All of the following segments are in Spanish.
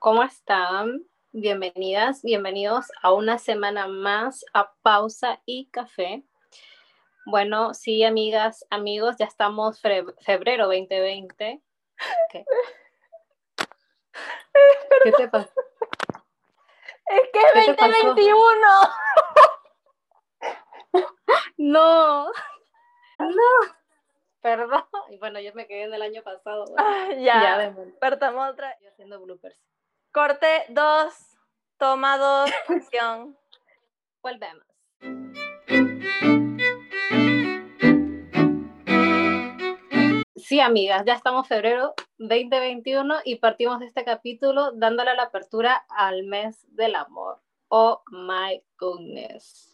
¿Cómo están? Bienvenidas, bienvenidos a una semana más a Pausa y Café. Bueno, sí, amigas, amigos, ya estamos febrero 2020. ¿Qué? ¿Qué te pasa? Es que es 2021. No, no. Perdón. Bueno, yo me quedé en el año pasado. Ah, ya, ya otra. Estoy haciendo bloopers. Corte 2, toma 2, acción. Volvemos. Sí, amigas, ya estamos febrero 2021 y partimos de este capítulo dándole la apertura al mes del amor. Oh my goodness.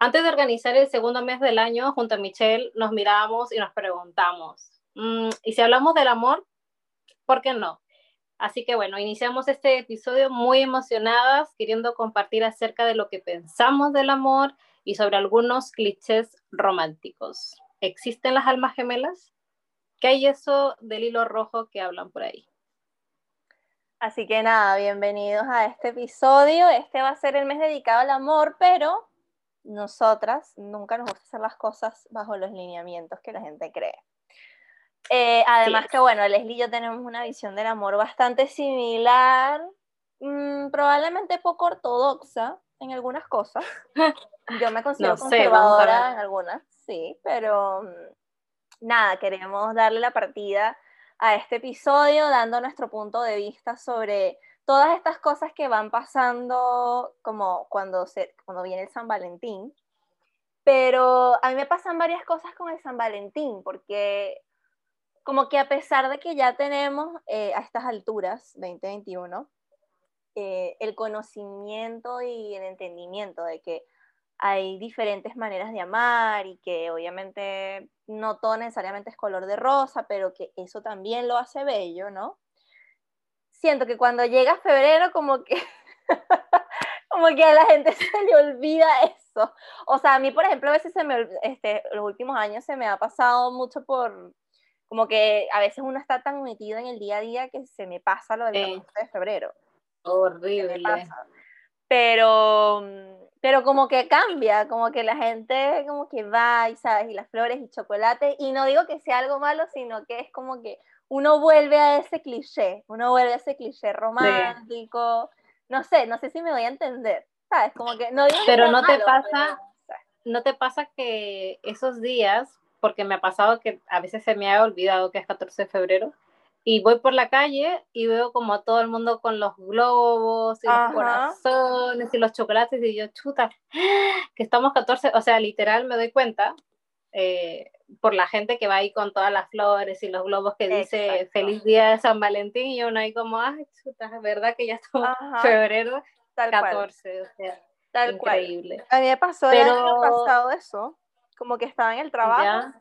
Antes de organizar el segundo mes del año, junto a Michelle, nos miramos y nos preguntamos, mm, ¿y si hablamos del amor? ¿Por qué no? Así que bueno, iniciamos este episodio muy emocionadas, queriendo compartir acerca de lo que pensamos del amor y sobre algunos clichés románticos. ¿Existen las almas gemelas? ¿Qué hay eso del hilo rojo que hablan por ahí? Así que nada, bienvenidos a este episodio. Este va a ser el mes dedicado al amor, pero nosotras nunca nos gusta hacer las cosas bajo los lineamientos que la gente cree. Eh, además que, bueno, Leslie y yo tenemos una visión del amor bastante similar, mm, probablemente poco ortodoxa en algunas cosas. Yo me considero conservadora en algunas, sí, pero mm, nada, queremos darle la partida a este episodio dando nuestro punto de vista sobre todas estas cosas que van pasando como cuando, se, cuando viene el San Valentín. Pero a mí me pasan varias cosas con el San Valentín, porque como que a pesar de que ya tenemos eh, a estas alturas, 2021, eh, el conocimiento y el entendimiento de que hay diferentes maneras de amar y que obviamente no todo necesariamente es color de rosa, pero que eso también lo hace bello, ¿no? Siento que cuando llega febrero como que como que a la gente se le olvida eso. O sea, a mí, por ejemplo, a veces se me, este, los últimos años se me ha pasado mucho por, como que a veces uno está tan metido en el día a día que se me pasa lo del sí. de febrero. Horrible. Pero, pero como que cambia, como que la gente como que va y sabes, y las flores y chocolate, y no digo que sea algo malo, sino que es como que uno vuelve a ese cliché, uno vuelve a ese cliché romántico, no sé, no sé si me voy a entender, ¿sabes? Como que no digo Pero no te pasa, no te pasa que esos días porque me ha pasado que a veces se me ha olvidado que es 14 de febrero y voy por la calle y veo como a todo el mundo con los globos y los corazones y los chocolates y yo, chuta, que estamos 14, o sea, literal me doy cuenta eh, por la gente que va ahí con todas las flores y los globos que dice feliz día de San Valentín y uno ahí como, ay, chuta, es verdad que ya estamos febrero 14, o sea, Tal increíble. Cual. A mí me pasó Pero... el año pasado eso como que estaba en el trabajo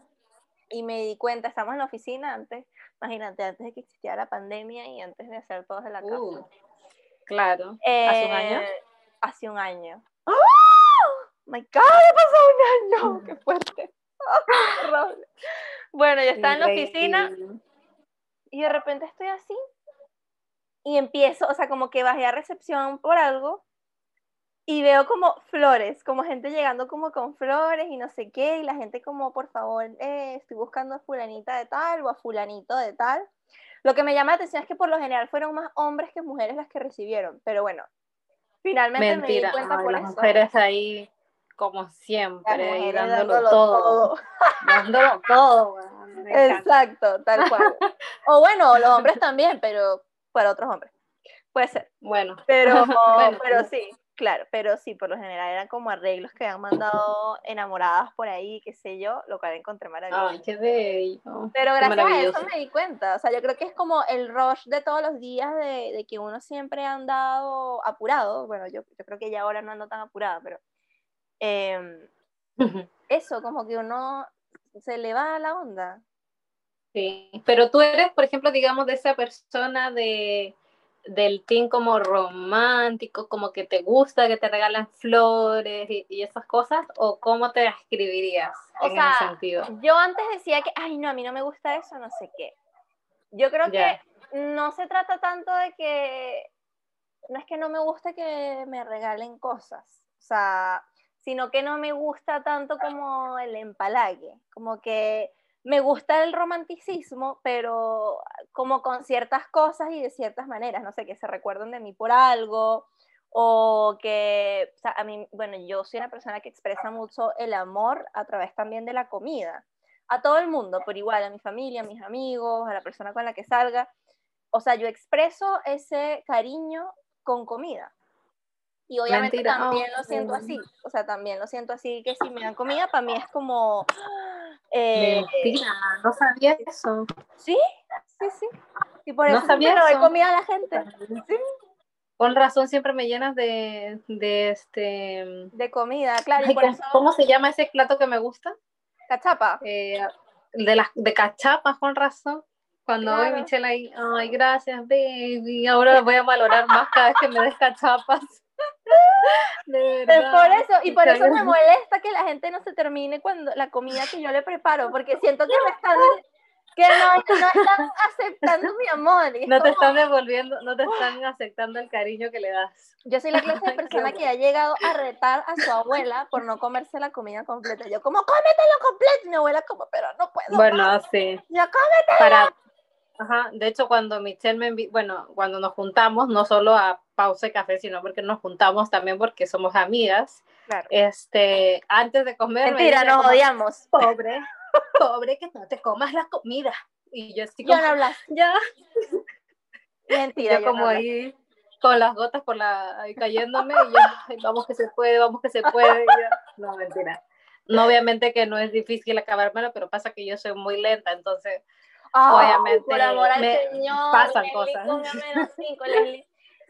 y me di cuenta, estamos en la oficina antes, imagínate, antes de que existiera la pandemia y antes de hacer todos de la casa. Uh, claro. ¿Hace un año? Eh, hace un año. ¡Oh! My God, ha pasado un año, qué fuerte. bueno, yo estaba en la oficina y de repente estoy así y empiezo, o sea, como que bajé a recepción por algo y veo como flores, como gente llegando como con flores y no sé qué, y la gente como, por favor, eh, estoy buscando a fulanita de tal o a fulanito de tal. Lo que me llama la atención es que por lo general fueron más hombres que mujeres las que recibieron, pero bueno, finalmente me di cuenta por las mujeres ahí como siempre, dándolo, todo. dándolo todo. Exacto, tal cual. O bueno, los hombres también, pero para otros hombres. Puede ser. Bueno. Pero, pero sí. Claro, pero sí, por lo general eran como arreglos que han mandado enamoradas por ahí, qué sé yo, lo cual encontré maravilloso. Ay, qué bello. Pero gracias a eso me di cuenta, o sea, yo creo que es como el rush de todos los días de, de que uno siempre ha andado apurado, bueno, yo, yo, creo que ya ahora no ando tan apurada, pero eh, eso, como que uno se le va a la onda. Sí, pero tú eres, por ejemplo, digamos, de esa persona de del team como romántico, como que te gusta que te regalan flores y, esas cosas, o cómo te escribirías en ese sentido? Yo antes decía que, ay, no, a mí no me gusta eso, no sé qué. Yo creo que no se trata tanto de que no es que no me guste que me regalen cosas, o sea, sino que no me gusta tanto como el empalague, como que me gusta el romanticismo, pero como con ciertas cosas y de ciertas maneras, no sé, que se recuerden de mí por algo, o que, o sea, a mí, bueno, yo soy una persona que expresa mucho el amor a través también de la comida, a todo el mundo, por igual, a mi familia, a mis amigos, a la persona con la que salga, o sea, yo expreso ese cariño con comida. Y obviamente también lo siento así, o sea, también lo siento así, que si me dan comida, para mí es como... Eh, no sabía eso. Sí, sí, sí. Y por eso no sabía doy comida a la gente. Sí. Con razón siempre me llenas de, de este... De comida, claro. ¿cómo, se llama ese plato que me gusta? Cachapa. Eh, de, las de cachapas, con razón. Cuando claro. voy Michelle ahí, ay, gracias, baby, ahora lo voy a valorar más cada vez que me des cachapas. De verdad. por eso, y por eso me molesta que la gente no se termine cuando la comida que yo le preparo, porque siento que me están que no, no están aceptando mi amor. No te están devolviendo, no te están aceptando el cariño que le das. Yo soy la clase de persona que ha llegado a retar a su abuela por no comerse la comida completa. Yo como, cómetelo completo. Mi abuela como, pero no puedo. Bueno, sí. Yo cómetelo. Para... Ajá, de hecho cuando Michelle me envió, bueno, cuando nos juntamos, no solo a pausa y café, sino porque nos juntamos también porque somos amigas. Claro. Este, antes de comer. Mentira, nos odiamos. Pobre pobre que no te comas la comida. Y yo estoy como, ya no hablas. Ya. Mentira. Yo como ahí con las gotas por la, ahí cayéndome y yo, vamos que se puede, vamos que se puede. no, mentira. No, obviamente que no es difícil acabármelo, pero pasa que yo soy muy lenta, entonces obviamente por amor al Señor, pasan cosas.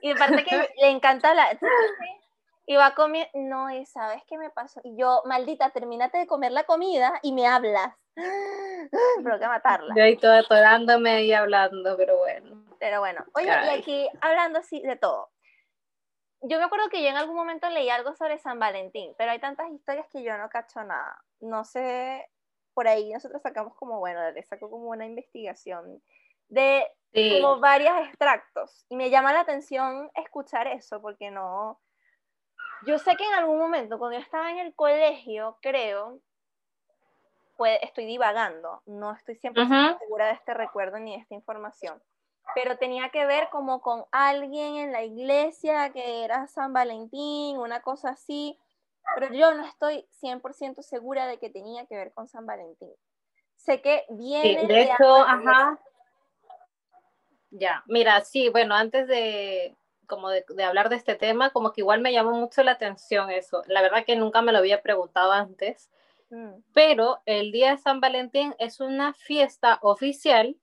Y aparte que le encanta la y va a comer, no, y sabes qué me pasó. Y yo, maldita, termínate de comer la comida y me hablas. Pero que matarla. Yo ahí toda atorándome y hablando, pero bueno. Pero bueno, oye, y aquí hablando así de todo. Yo me acuerdo que yo en algún momento leí algo sobre San Valentín, pero hay tantas historias que yo no cacho nada. No sé, por ahí nosotros sacamos como, bueno, le saco como una investigación de como varios extractos. Y me llama la atención escuchar eso, porque no, yo sé que en algún momento, cuando yo estaba en el colegio, creo, pues estoy divagando, no estoy siempre segura de este recuerdo ni de esta información, pero tenía que ver como con alguien en la iglesia que era San Valentín, una cosa así, pero yo no estoy 100% segura de que tenía que ver con San Valentín. Sé que viene... Sí, de hecho, ajá. Ya, mira, sí, bueno, antes de, como de, hablar de este tema, como que igual me llamó mucho la atención eso. La verdad que nunca me lo había preguntado antes, mm. pero el Día de San Valentín es una fiesta oficial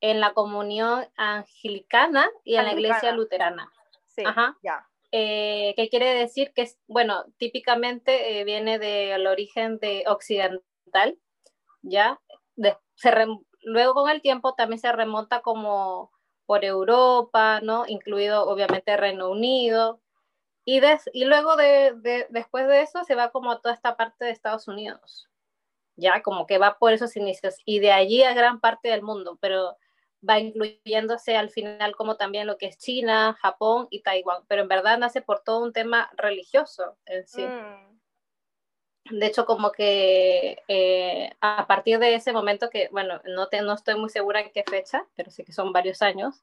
en la comunión anglicana y en la iglesia luterana. Sí, Ajá. ya. Eh, ¿Qué quiere decir? Que, bueno, típicamente eh, viene del origen de occidental, ¿ya? luego con el tiempo también se remonta como por Europa, ¿no? Incluido obviamente Reino Unido. Y, y luego de, después de eso se va como a toda esta parte de Estados Unidos, ya como que va por esos inicios y de allí a gran parte del mundo, pero va incluyéndose al final como también lo que es China, Japón y Taiwán, pero en verdad nace por todo un tema religioso en sí. Mm de hecho, como que eh, a partir de ese momento que, bueno, no, te, no estoy muy segura en qué fecha, pero sé que son varios años,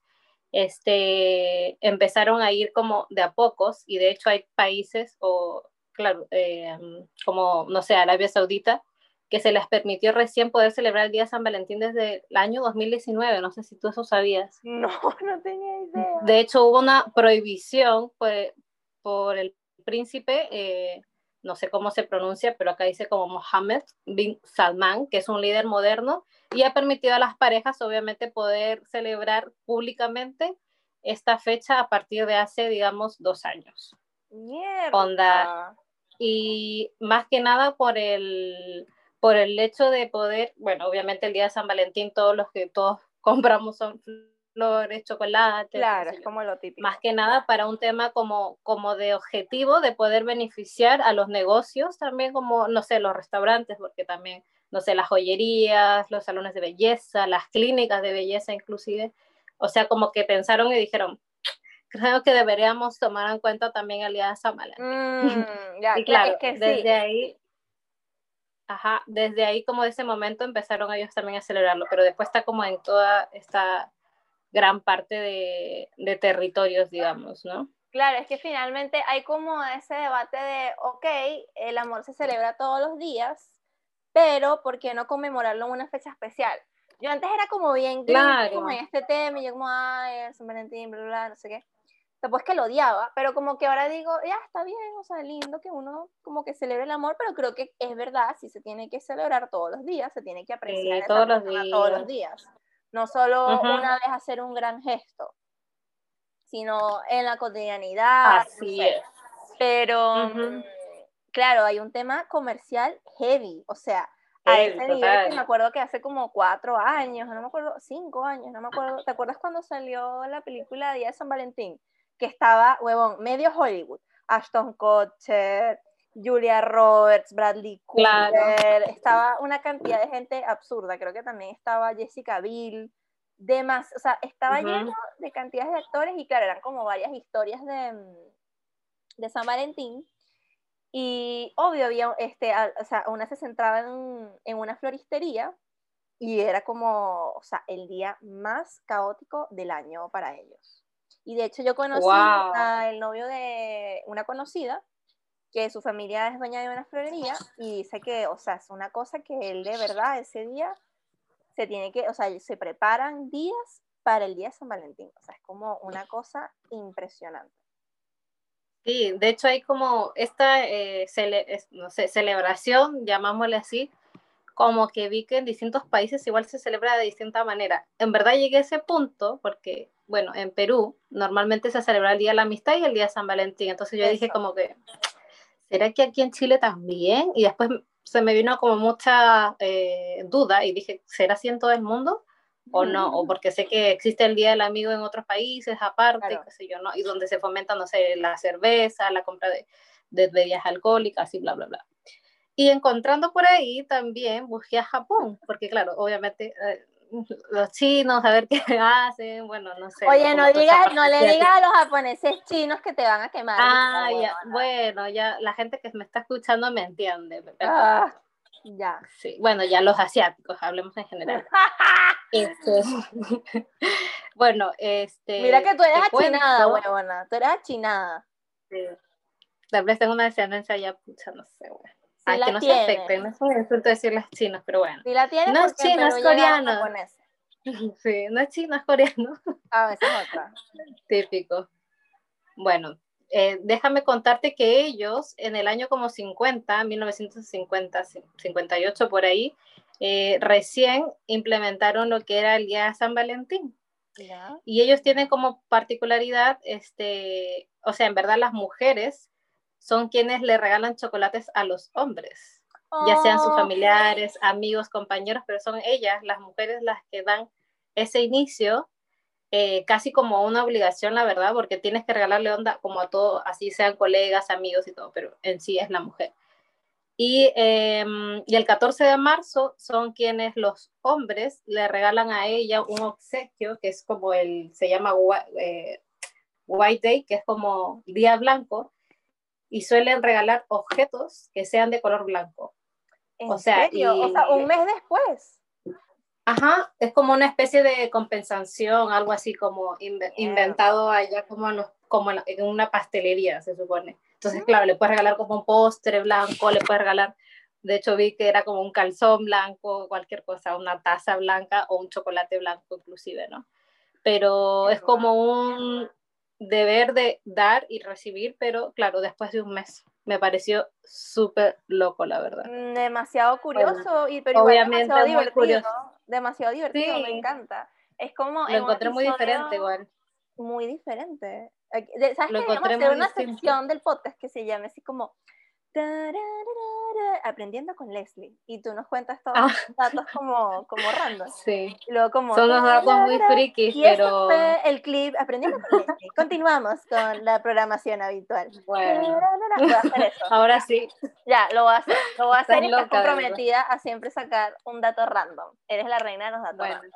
este, empezaron a ir como de a pocos y de hecho hay países, o claro, eh, como, no sé, Arabia Saudita, que se les permitió recién poder celebrar el Día de San Valentín desde el año 2019, no sé si tú eso sabías. No, no tenía idea. De hecho, hubo una prohibición por, por el príncipe. Eh, no sé cómo se pronuncia, pero acá dice como Mohammed bin Salman, que es un líder moderno y ha permitido a las parejas obviamente poder celebrar públicamente esta fecha a partir de hace, digamos, dos años. Mierda. Y más que nada por el, por el hecho de poder, bueno, obviamente el día de San Valentín todos los que todos compramos son flores, chocolate. Claro, es como lo típico. Más que nada para un tema como, como de objetivo de poder beneficiar a los negocios, también como, no sé, los restaurantes, porque también, no sé, las joyerías, los salones de belleza, las clínicas de belleza inclusive. O sea, como que pensaron y dijeron, creo que deberíamos tomar en cuenta también San Valentín. Mm, ya, claro, que desde ahí, ajá, desde ahí como de ese momento empezaron ellos también a celebrarlo, pero después está como en toda esta gran parte de, de territorios, digamos, ¿no? Claro, es que finalmente hay como ese debate de, ok, el amor se celebra todos los días, pero ¿por qué no conmemorarlo en una fecha especial? Yo antes era como bien claro. como en este tema, y yo como, ay, San Valentín, bla, bla, no sé qué. Después que lo odiaba, pero como que ahora digo, ya está bien, o sea, lindo que uno como que celebre el amor, pero creo que es verdad, si se tiene que celebrar todos los días, se tiene que apreciar todos, los días. todos los días. No solo una vez hacer un gran gesto, sino en la cotidianidad. Así es. Pero, mm, claro, hay un tema comercial heavy, o sea, a ese nivel que me acuerdo que hace como cuatro años, no me acuerdo, cinco años, no me acuerdo, ¿te acuerdas cuando salió la película Día de San Valentín? Que estaba, huevón, medio Hollywood, Ashton Kutcher, Julia Roberts, Bradley Cooper, estaba una cantidad de gente absurda, creo que también estaba Jessica Biel, demás, o sea, estaba lleno de cantidades de actores y claro, eran como varias historias de, de San Valentín. Y obvio, había, este, o sea, una se centraba en, en, una floristería y era como, o sea, el día más caótico del año para ellos. Y de hecho yo conocí al novio de una conocida, que su familia es dueña de una florería y dice que, o sea, es una cosa que él de verdad ese día se tiene que, o sea, se preparan días para el día de San Valentín. O sea, es como una cosa impresionante. Sí, de hecho hay como esta eh, no sé, celebración, llamámosle así, como que vi que en distintos países igual se celebra de distinta manera. En verdad llegué a ese punto porque, bueno, en Perú normalmente se celebra el Día de la Amistad y el Día de San Valentín. Entonces yo dije como que, ¿será que aquí en Chile también? Y después se me vino como mucha eh, duda y dije, ¿será así en todo el mundo? o no, o porque sé que existe el Día del Amigo en otros países aparte, qué sé yo, ¿no? Y donde se fomenta, no sé, la cerveza, la compra de, de bebidas alcohólicas y bla, bla, bla. Y encontrando por ahí también busqué a Japón, porque claro, obviamente eh, los chinos, a ver qué hacen, bueno, no sé. Oye, no, digas, no le digas a los japoneses chinos que te van a quemar. Ah, ya, bueno, ya la gente que me está escuchando me entiende. Ah, ya. Sí, bueno, ya los asiáticos, hablemos en general. Este, bueno, este. Mira que tú eres achinada, huevona. Tú eres achinada. Sí. Tal vez tengo una descendencia ya, pucha, no sé, que no se afecten, no es un insulto decirles chinos, pero bueno. Sí la tienes no es chino, es coreano. Sí, no es chino, es coreano. Ah, esa es otra. Típico. Bueno, eh, déjame contarte que ellos en el año como 50, 1950, 58 por ahí, eh, recién implementaron lo que era el Día de San Valentín. Y ellos tienen como particularidad, este, o sea, en verdad las mujeres son quienes le regalan chocolates a los hombres, ya sean sus oh. familiares, amigos, compañeros, pero son ellas, las mujeres, las que dan ese inicio, eh, casi como una obligación, la verdad, porque tienes que regalarle onda como a todos, así sean colegas, amigos y todo, pero en sí es la mujer. Y, em, y, el 14 de marzo son quienes los hombres le regalan a ella un obsequio que es como el, se llama eh, White Day, que es como día blanco, y suelen regalar objetos que sean de color blanco. o sea, o sea, un mes después. Ajá, es como una especie de compensación, algo así como inventado allá como, como en una pastelería, se supone. Entonces, claro, le puedes regalar como un postre blanco, le puedes regalar, de hecho vi que era como un calzón blanco, cualquier cosa, una taza blanca o un chocolate blanco inclusive, ¿no? Pero es como un deber de dar y recibir, pero claro, después de un mes. Me pareció súper loco, la verdad. Mm, demasiado curioso y pero obviamente demasiado divertido. Curioso. Demasiado divertido, me encanta. Es como lo encontré muy diferente igual. Muy diferente. ¿Sabes lo que hacer una sección del podcast que se llame así como aprendiendo con Leslie y tú nos cuentas todos los ah. datos como, como random. Sí. Luego como, Son los datos muy frikis, pero... fue el clip aprendiendo con Leslie. Continuamos con la programación habitual. Bueno. Ahora sí. Ya, lo voy a hacer. Lo voy a hacer y estás comprometida a siempre sacar un dato random. Eres la reina de los datos random.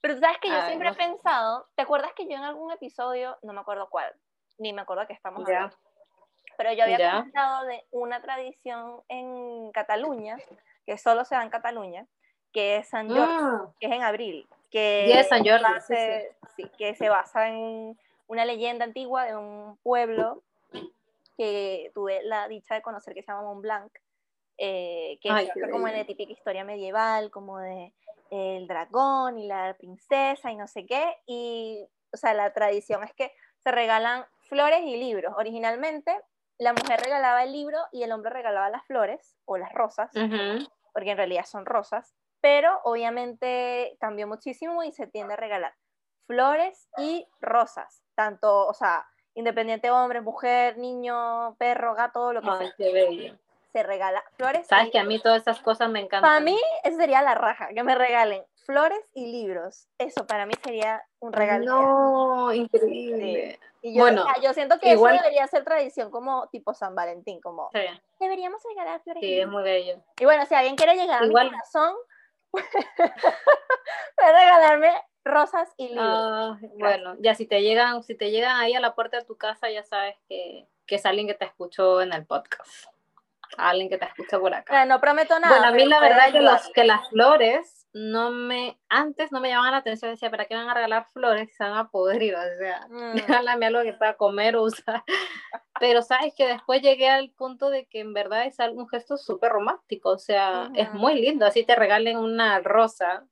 Pero tú sabes que yo Ay, siempre no he pensado, ¿te acuerdas que yo en algún episodio, no me acuerdo cuál, ni me acuerdo que estamos hablando, pero yo había Ya. comentado de una tradición en Cataluña, que solo se da en Cataluña, que es San Jordi, Mm, que es en abril, que, de San Jordi, base- sí, que se basa en una leyenda antigua de un pueblo que tuve la dicha de conocer que se llama Mont Blanc, eh, que Ay, basa como la típica historia medieval, como de el dragón y la princesa y no sé qué, y o sea, la tradición es que se regalan flores y libros. Originalmente la mujer regalaba el libro y el hombre regalaba las flores o las rosas, porque en realidad son rosas, pero obviamente cambió muchísimo y se tiende a regalar flores y rosas, tanto, o sea, independiente hombre, mujer, niño, perro, gato, lo que Ay, sea, qué bello. se regala flores. Sabes y que a mí todas esas cosas me encantan. Para mí, eso sería la raja, que me regalen flores y libros. Eso para mí sería un regalo. No, increíble. Y yo, bueno, yo siento que igual- eso debería ser tradición como tipo San Valentín, como Sí, deberíamos regalar flores sí, es muy bello. Y bueno, si alguien quiere llegar Igual- a mi corazón, puede regalarme rosas y libros. Ah, bueno, ya si te llegan, si te llegan ahí a la puerta de tu casa, ya sabes que, que es alguien que te escuchó en el podcast. Alguien que te escuchó por acá. Bueno, no prometo nada. Bueno, a mí la verdad que, ayudar. los, que las flores no me, antes no me llamaban la atención, decía, ¿para qué van a regalar flores se van a podrir? O sea, Mm. regálame algo que pueda comer o usar. Pero sabes que después llegué al punto de que en verdad es algo- un gesto súper romántico, o sea, es muy lindo, así te regalen una rosa,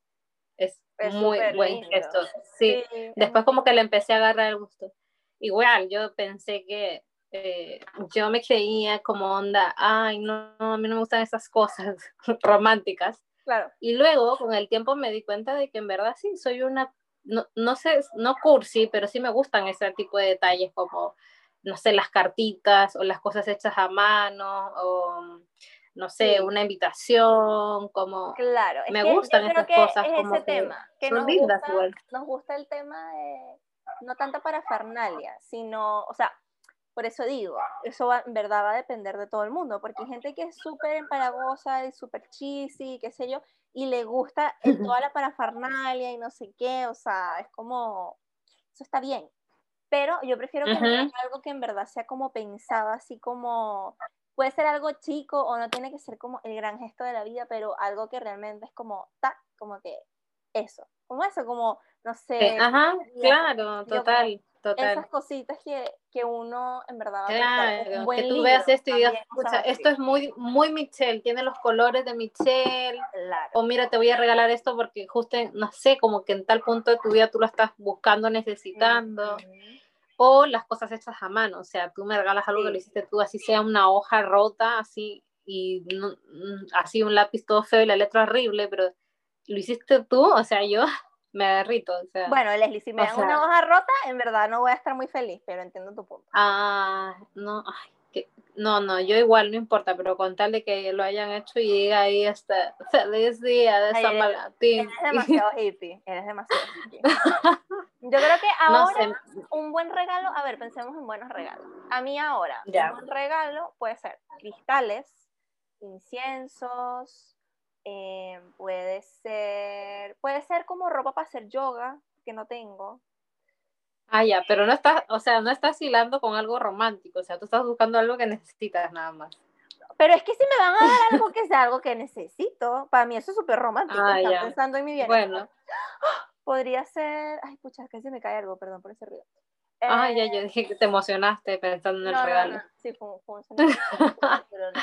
es, Es muy buen lindo. gesto. Sí, es después como que le empecé a agarrar el gusto. Igual, yo pensé que eh, yo me creía como onda, ay, no, no, a mí no me gustan esas cosas románticas. Claro. Y luego, con el tiempo, me di cuenta de que en verdad sí, soy una, no, no sé, no cursi, pero sí me gustan ese tipo de detalles como, no sé, las cartitas o las cosas hechas a mano o, no sé, Sí. una invitación, como... Claro, es Me que gustan esas que cosas, es como ese que tema, que nos gusta, nos gusta el tema de, no tanto para Farnalia, sino, o sea, por eso digo, eso va- en verdad va a depender de todo el mundo, porque hay gente que es súper empalagosa y súper cheesy, qué sé yo, y le gusta el- toda la parafernalia y no sé qué, o sea, es como, eso está bien, pero yo prefiero que den algo que en verdad sea como pensado, así como, puede ser algo chico o no tiene que ser como el gran gesto de la vida, pero algo que realmente es como, ta, como que eso, como eso, como, no sé, Eh, Ajá, y claro, como total, esas cositas que, que uno en verdad va a pensar, un Claro, buen que tú libro, veas esto y digas, también, cosas "Pucha, así". esto es muy, muy Michelle, tiene los colores de Michelle, Claro. o mira, te voy a regalar esto porque justo, no sé, como que en tal punto de tu vida tú lo estás buscando, necesitando, o las cosas hechas a mano, o sea, tú me regalas algo que Sí. lo hiciste tú, así sea una hoja rota, así, y no- mm, así un lápiz todo feo y la letra horrible, pero lo hiciste tú, o sea, yo me derrito, o sea. Bueno, Leslie, si me dan sea- una hoja rota, en verdad no voy a estar muy feliz, pero entiendo tu punto. Ah, no, ay, que, no, no, yo igual, no importa, pero con tal de que lo hayan hecho y diga ahí hasta feliz día de San Valentín. Eres demasiado hippie, eres demasiado hippie. Yo creo que No ahora sé, un buen regalo, a ver, pensemos en buenos regalos. A mí ahora, Ya. un buen regalo puede ser cristales, inciensos, eh, puede ser, puede ser como ropa para hacer yoga, que no tengo. ah, ya, pero no estás, o sea, no estás hilando con algo romántico, o sea, tú estás buscando algo que necesitas nada más. Pero es que si me van a dar algo que sea algo que necesito, para mí eso es súper romántico, Ah, ya. pensando en mi bienestar. Bueno, Podría ser, ay, pucha, casi me cae algo, perdón por ese ruido. ah, Eh, ya, yo dije que te emocionaste pensando en el no, no, regalo. no, sí, fue, fue un pero no.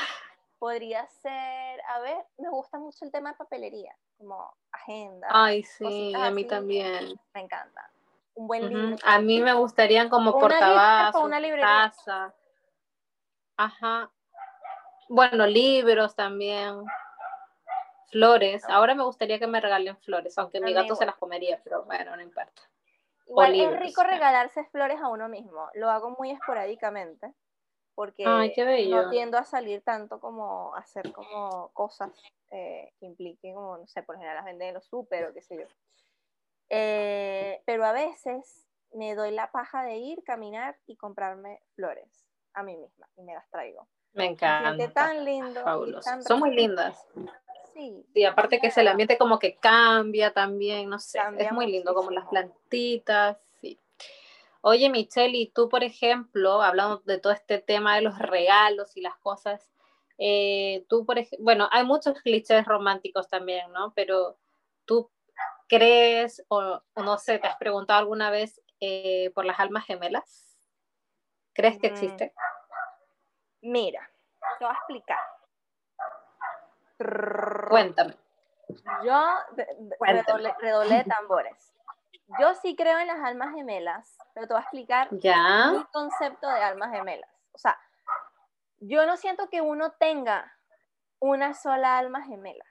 Podría ser, a ver, me gusta mucho el tema de papelería, como agenda, Ay, sí, a mí así. también. me encanta. Un buen libro. A mí me gustarían como portavasos, una librería. taza. Ajá. Bueno, libros también. Flores. Ahora me gustaría que me regalen flores, aunque A mi gato se las comería, pero bueno, no importa. Igual es rico regalarse flores a uno mismo. Lo hago muy esporádicamente porque Ay, no tiendo a salir tanto como a hacer como cosas eh, que impliquen como, no sé, por ejemplo las venden en los súper o qué sé yo. Eh, pero a veces me doy la paja de ir, caminar y comprarme flores a mí misma y me las traigo. Me encanta. tan lindo. y Fabuloso. tan Son muy lindas. Sí, y aparte que es el ambiente como que cambia también, no sé, es muy lindo, como las plantitas. Oye, Michelle, y tú, por ejemplo, hablando de todo este tema de los regalos y las cosas, eh, tú, por ejemplo, bueno, hay muchos clichés románticos también, ¿no? Pero tú crees, o, no sé, te has preguntado alguna vez eh, por las almas gemelas? ¿Crees que mm. existe? Mira, te voy a explicar. Cuéntame. Yo redoblé, de tambores. Yo sí creo en las almas gemelas, pero te voy a explicar ¿Ya? mi concepto de almas gemelas. O sea, yo no siento que uno tenga una sola alma gemela.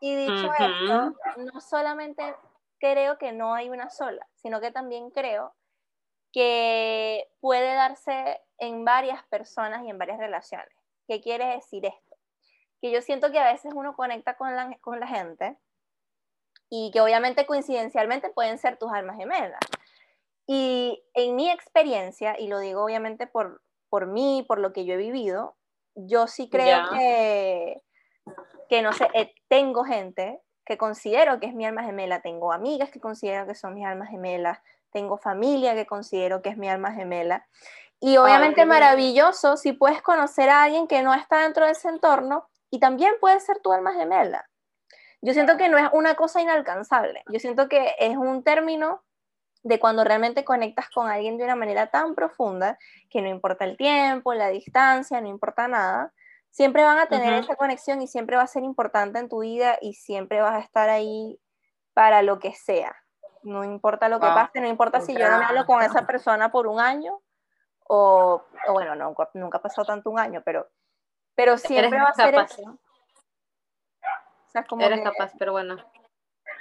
Y dicho esto, no solamente creo que no hay una sola, sino que también creo que puede darse en varias personas y en varias relaciones. ¿Qué quiere decir esto? Que yo siento que a veces uno conecta con la, con la gente y que obviamente coincidencialmente pueden ser tus almas gemelas. Y en mi experiencia, y lo digo obviamente por, por mí, por lo que yo he vivido, yo sí creo que, que, no sé, eh, tengo gente que considero que es mi alma gemela, tengo amigas que considero que son mis almas gemelas, tengo familia que considero que es mi alma gemela. Y obviamente maravilloso si puedes conocer a alguien que no está dentro de ese entorno y también puede ser tu alma gemela. Yo siento que no es una cosa inalcanzable, yo siento que es un término de cuando realmente conectas con alguien de una manera tan profunda que no importa el tiempo, la distancia, no importa nada, siempre van a tener esa conexión y siempre va a ser importante en tu vida y siempre vas a estar ahí para lo que sea. No importa lo que pase, no importa si yo no me hablo con esa persona por un año o, bueno, no, nunca ha pasado tanto un año, pero, pero siempre va a ser capaz, Eres capaz, pero bueno.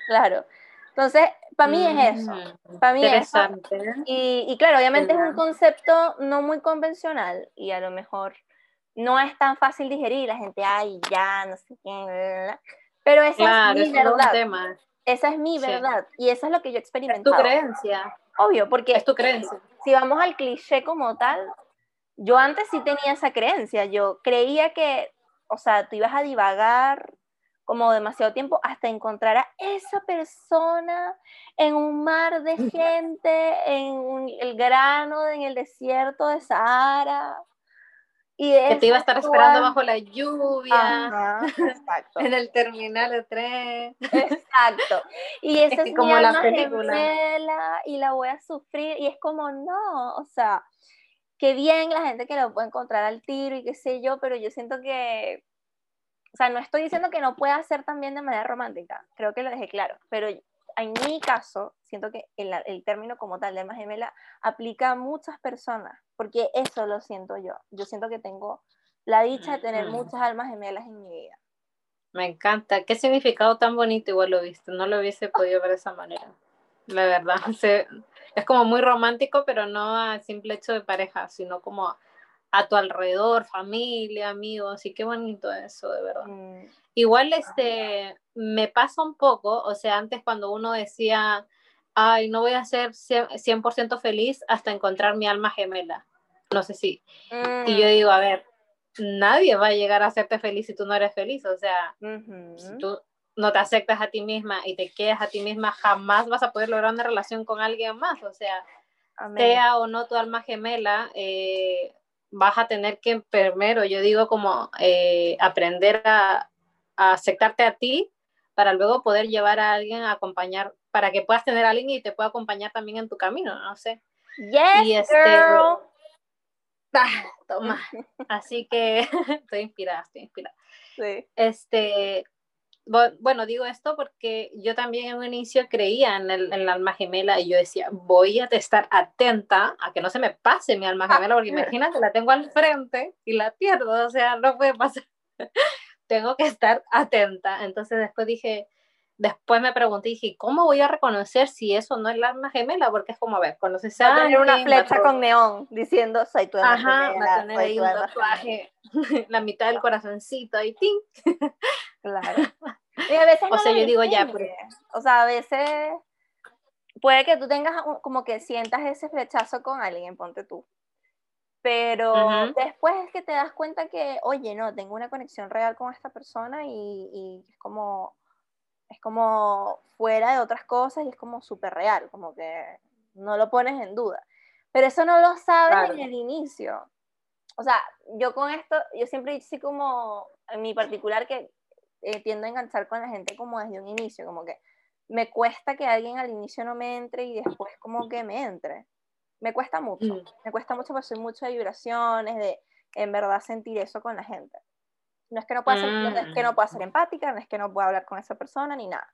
Claro. Entonces, para mí es eso. Mm, para mí es eso. Y, y, claro, obviamente es un concepto no muy convencional y a lo mejor no es tan fácil digerir. La gente, ay, ya, no sé qué. Pero esa es mi verdad. Esa es mi verdad. Y eso es lo que yo he experimentado. Es tu creencia. Obvio, porque. Es tu creencia. Si vamos al cliché como tal, yo antes sí tenía esa creencia. Yo creía que, o sea, tú ibas a divagar como demasiado tiempo hasta encontrar a esa persona en un mar de gente, en el grano, en el desierto de Sahara. Y que te iba a estar esperando bajo la lluvia, en el terminal de tren. Exacto. Y esa es, como la película. y la voy a sufrir. Y es como, no, o sea, qué bien la gente que lo puede encontrar al tiro y qué sé yo, pero yo siento que o sea, no estoy diciendo que no pueda ser también de manera romántica, creo que lo dejé claro, pero en mi caso, siento que el, el, término como tal de alma gemela aplica a muchas personas, porque eso lo siento yo. Yo siento que tengo la dicha de tener muchas almas gemelas en mi vida. Me encanta. Qué significado tan bonito igual lo viste. No lo hubiese podido ver de esa manera. La verdad. es como muy romántico, pero no a simple hecho de pareja, sino como a tu alrededor, familia, amigos, y qué bonito eso, de verdad. Mm. Igual este, me pasa un poco, o sea, antes cuando uno decía, ay, no voy a ser 100% feliz hasta encontrar mi alma gemela, no sé si. Y yo mm. digo, a ver, nadie va a llegar a hacerte feliz si tú no eres feliz, o sea, si tú no te aceptas a ti misma y te quedas a ti misma, jamás vas a poder lograr una relación con alguien más, o sea, sea o no tu alma gemela, eh, vas a tener que primero, yo digo como eh, aprender a, aceptarte a ti para luego poder llevar a alguien a acompañar, para que puedas tener a alguien y te pueda acompañar también en tu camino, no sé. Yes, y este, girl. Ah, toma. Así que estoy inspirada, estoy inspirada. Sí. Este, bueno, digo esto porque yo también en un inicio creía en el, en alma gemela y yo decía, voy a estar atenta a que no se me pase mi alma gemela, porque imagínate, la tengo al frente y la pierdo, o sea, no puede pasar. tengo que estar atenta. Entonces después dije, después me pregunté, dije, ¿cómo voy a reconocer si eso no es el alma gemela? Porque es como, a ver, conoces a tener una flecha con neón diciendo, soy tu alma Ajá, gemela. tener ahí un tatuaje, la mitad del corazoncito ahí, ¡ting! Claro. Y a veces o sea, yo digo ya. O sea, a veces puede que tú tengas como que sientas ese flechazo con alguien, ponte tú. Pero después es que te das cuenta que, oye, no, tengo una conexión real con esta persona y, y es como, es como fuera de otras cosas y es como súper real, como que no lo pones en duda. Pero eso no lo sabes en el inicio. O sea, yo con esto, yo siempre hice como, en mi particular, que eh, tiendo a enganchar con la gente como desde un inicio, como que me cuesta que alguien al inicio no me entre y después como que me entre. Me cuesta mucho, mm. me cuesta mucho porque soy mucho de vibraciones, de en verdad sentir eso con la gente. No es que no pueda ser, no es que no pueda ser mm. empática, no es que no pueda hablar con esa persona ni nada.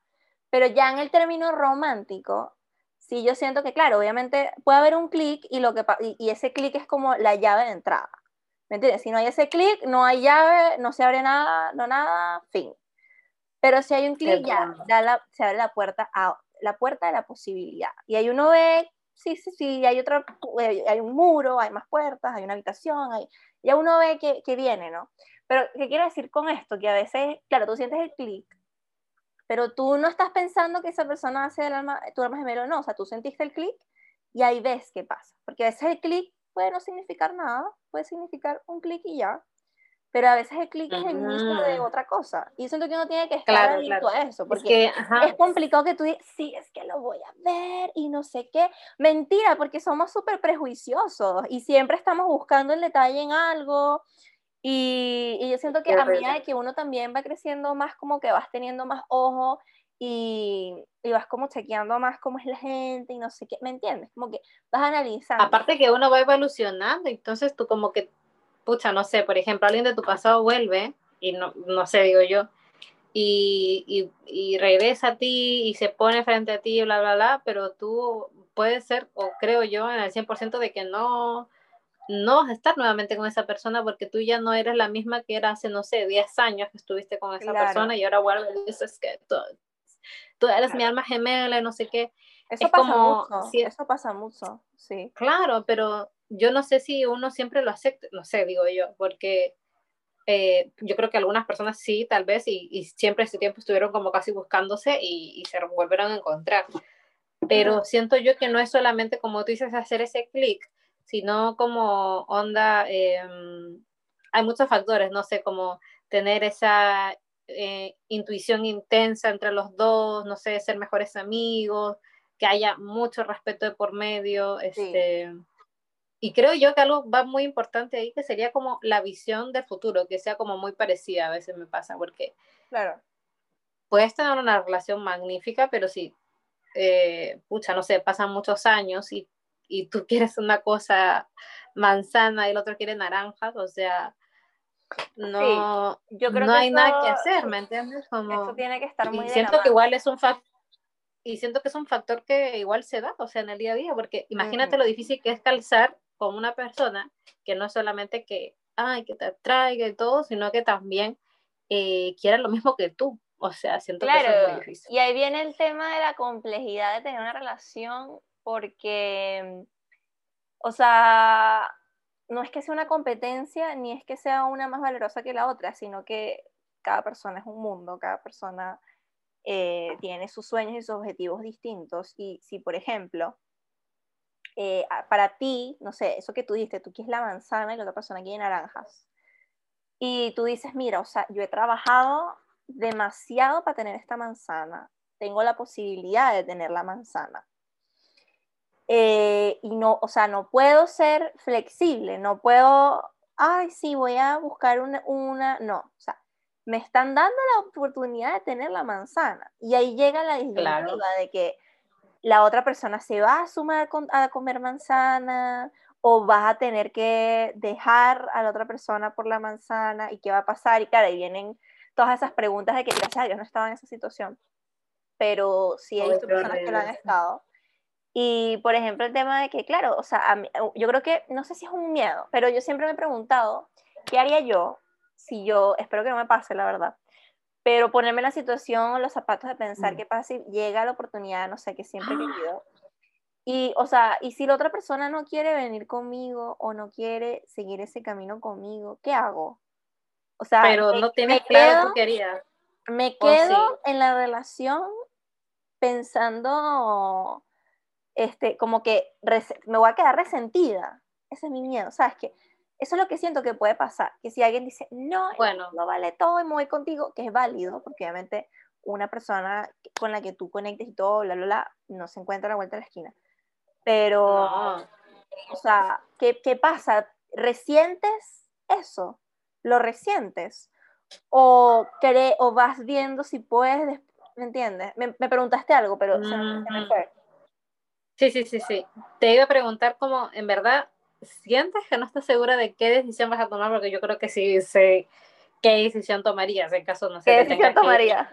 Pero ya en el término romántico, sí yo siento que, claro, obviamente puede haber un clic y, lo que, y, ese clic es como la llave de entrada. ¿Me entiendes? Si no hay ese clic, no hay llave, no se abre nada, no nada, fin. Pero si hay un clic, ya, se abre la puerta, a, la puerta de la posibilidad. Y ahí uno ve, sí, sí, sí, hay, otra, eh, hay un muro, hay más puertas, hay una habitación, hay, ya uno ve que, que viene, ¿no? Pero, ¿qué quiero decir con esto? Que a veces, claro, tú sientes el clic, pero tú no estás pensando que esa persona hace el alma, tu alma gemelo, no, o sea, tú sentiste el clic y ahí ves qué pasa, porque a veces el clic puede no significar nada, puede significar un clic y ya, pero a veces el clic es el inicio de otra cosa. Y siento que uno tiene que estar claro, a eso, porque es, complicado que tú digas, sí, es que lo voy a ver y no sé qué. Mentira, porque somos súper prejuiciosos y siempre estamos buscando el detalle en algo y, y yo siento que a medida de que uno también va creciendo más, como que vas teniendo más ojo y, y, vas como chequeando más cómo es la gente y no sé qué, ¿me entiendes? Como que vas analizando. Aparte que uno va evolucionando, entonces tú como que, pucha, no sé, por ejemplo, alguien de tu pasado vuelve, y no, no sé, digo yo, y, y, y regresa a ti y se pone frente a ti, bla, bla, bla, pero tú puedes ser, o creo yo, en el 100% de que no, no vas a estar nuevamente con esa persona porque tú ya no eres la misma que era hace, no sé, 10 años que estuviste con esa persona y ahora vuelves y dices que tú, eres mi alma gemela no sé qué. Eso pasa mucho, eso pasa mucho, sí. Claro, pero yo no sé si uno siempre lo acepta, no sé, digo yo, porque eh, yo creo que algunas personas sí, tal vez, y, siempre ese tiempo estuvieron como casi buscándose y, y se volvieron a encontrar. Pero siento yo que no es solamente, como tú dices, hacer ese clic, sino como onda, em, hay muchos factores, no sé, como tener esa eh, intuición intensa entre los dos, no sé, ser mejores amigos, que haya mucho respeto de por medio, este, y creo yo que algo va muy importante ahí, que sería como la visión del futuro, que sea como muy parecida, a veces me pasa, porque claro. puedes tener una relación magnífica, pero si, eh, pucha, no sé, pasan muchos años y y tú quieres una cosa manzana y el otro quiere naranjas, o sea, no, yo creo no hay nada que hacer, ¿me entiendes? eso tiene que estar muy y siento que igual es un factor y siento que es un factor que igual se da, o sea, en el día a día, porque imagínate lo difícil que es calzar con una persona que no solamente que, ay, que te atraiga y todo, sino que también eh, quiera lo mismo que tú. O sea, siento que es muy difícil. Y ahí viene el tema de la complejidad de tener una relación porque, o sea, no es que sea una competencia ni es que sea una más valerosa que la otra, sino que cada persona es un mundo, cada persona eh, tiene sus sueños y sus objetivos distintos. Y si, por ejemplo, eh, para ti, no sé, eso que tú dices, tú quieres la manzana y la otra persona quiere naranjas. Y tú dices, mira, o sea, yo he trabajado demasiado para tener esta manzana, tengo la posibilidad de tener la manzana. Eh, y no, o sea, no puedo ser flexible, no puedo, ay, sí, voy a buscar una, una, no, o sea, me están dando la oportunidad de tener la manzana. Y ahí llega la disyuntiva de que la otra persona se va a sumar a comer manzana o vas a tener que dejar a la otra persona por la manzana y qué va a pasar. Y claro, ahí vienen todas esas preguntas de que gracias a Dios no estaba en esa situación, pero sí hay personas que lo han estado. Y, por ejemplo, el tema de que, claro, o sea, yo creo que, no sé si es un miedo, pero yo siempre me he preguntado, ¿qué haría yo si yo, espero que no me pase, la verdad, pero ponerme en la situación, los zapatos de pensar mm. qué pasa si llega la oportunidad, no sé, que siempre he querido. Y, o sea, y si la otra persona no quiere venir conmigo o no quiere seguir ese camino conmigo, ¿qué hago? O sea, pero no tienes claro qué querías. Me quedo en la relación pensando este, como que me voy a quedar resentida, ese es mi miedo, ¿sabes? Que eso es lo que siento que puede pasar, que si alguien dice, no, bueno. no vale todo y me voy contigo, que es válido, porque obviamente una persona con la que tú conectes y todo, bla, bla, bla, no se encuentra a la vuelta de la esquina. Pero, o sea, ¿qué, ¿qué pasa? ¿Resientes eso? ¿Lo resientes? ¿O, o vas viendo si puedes, ¿me entiendes? Me, preguntaste algo, pero se, me fue. Sí, sí, sí, sí. Te iba a preguntar cómo, en verdad, ¿sientes que no estás segura de qué decisión vas a tomar? Porque yo creo que sí sé qué decisión tomarías en caso, no sé, ¿Qué decisión tomaría?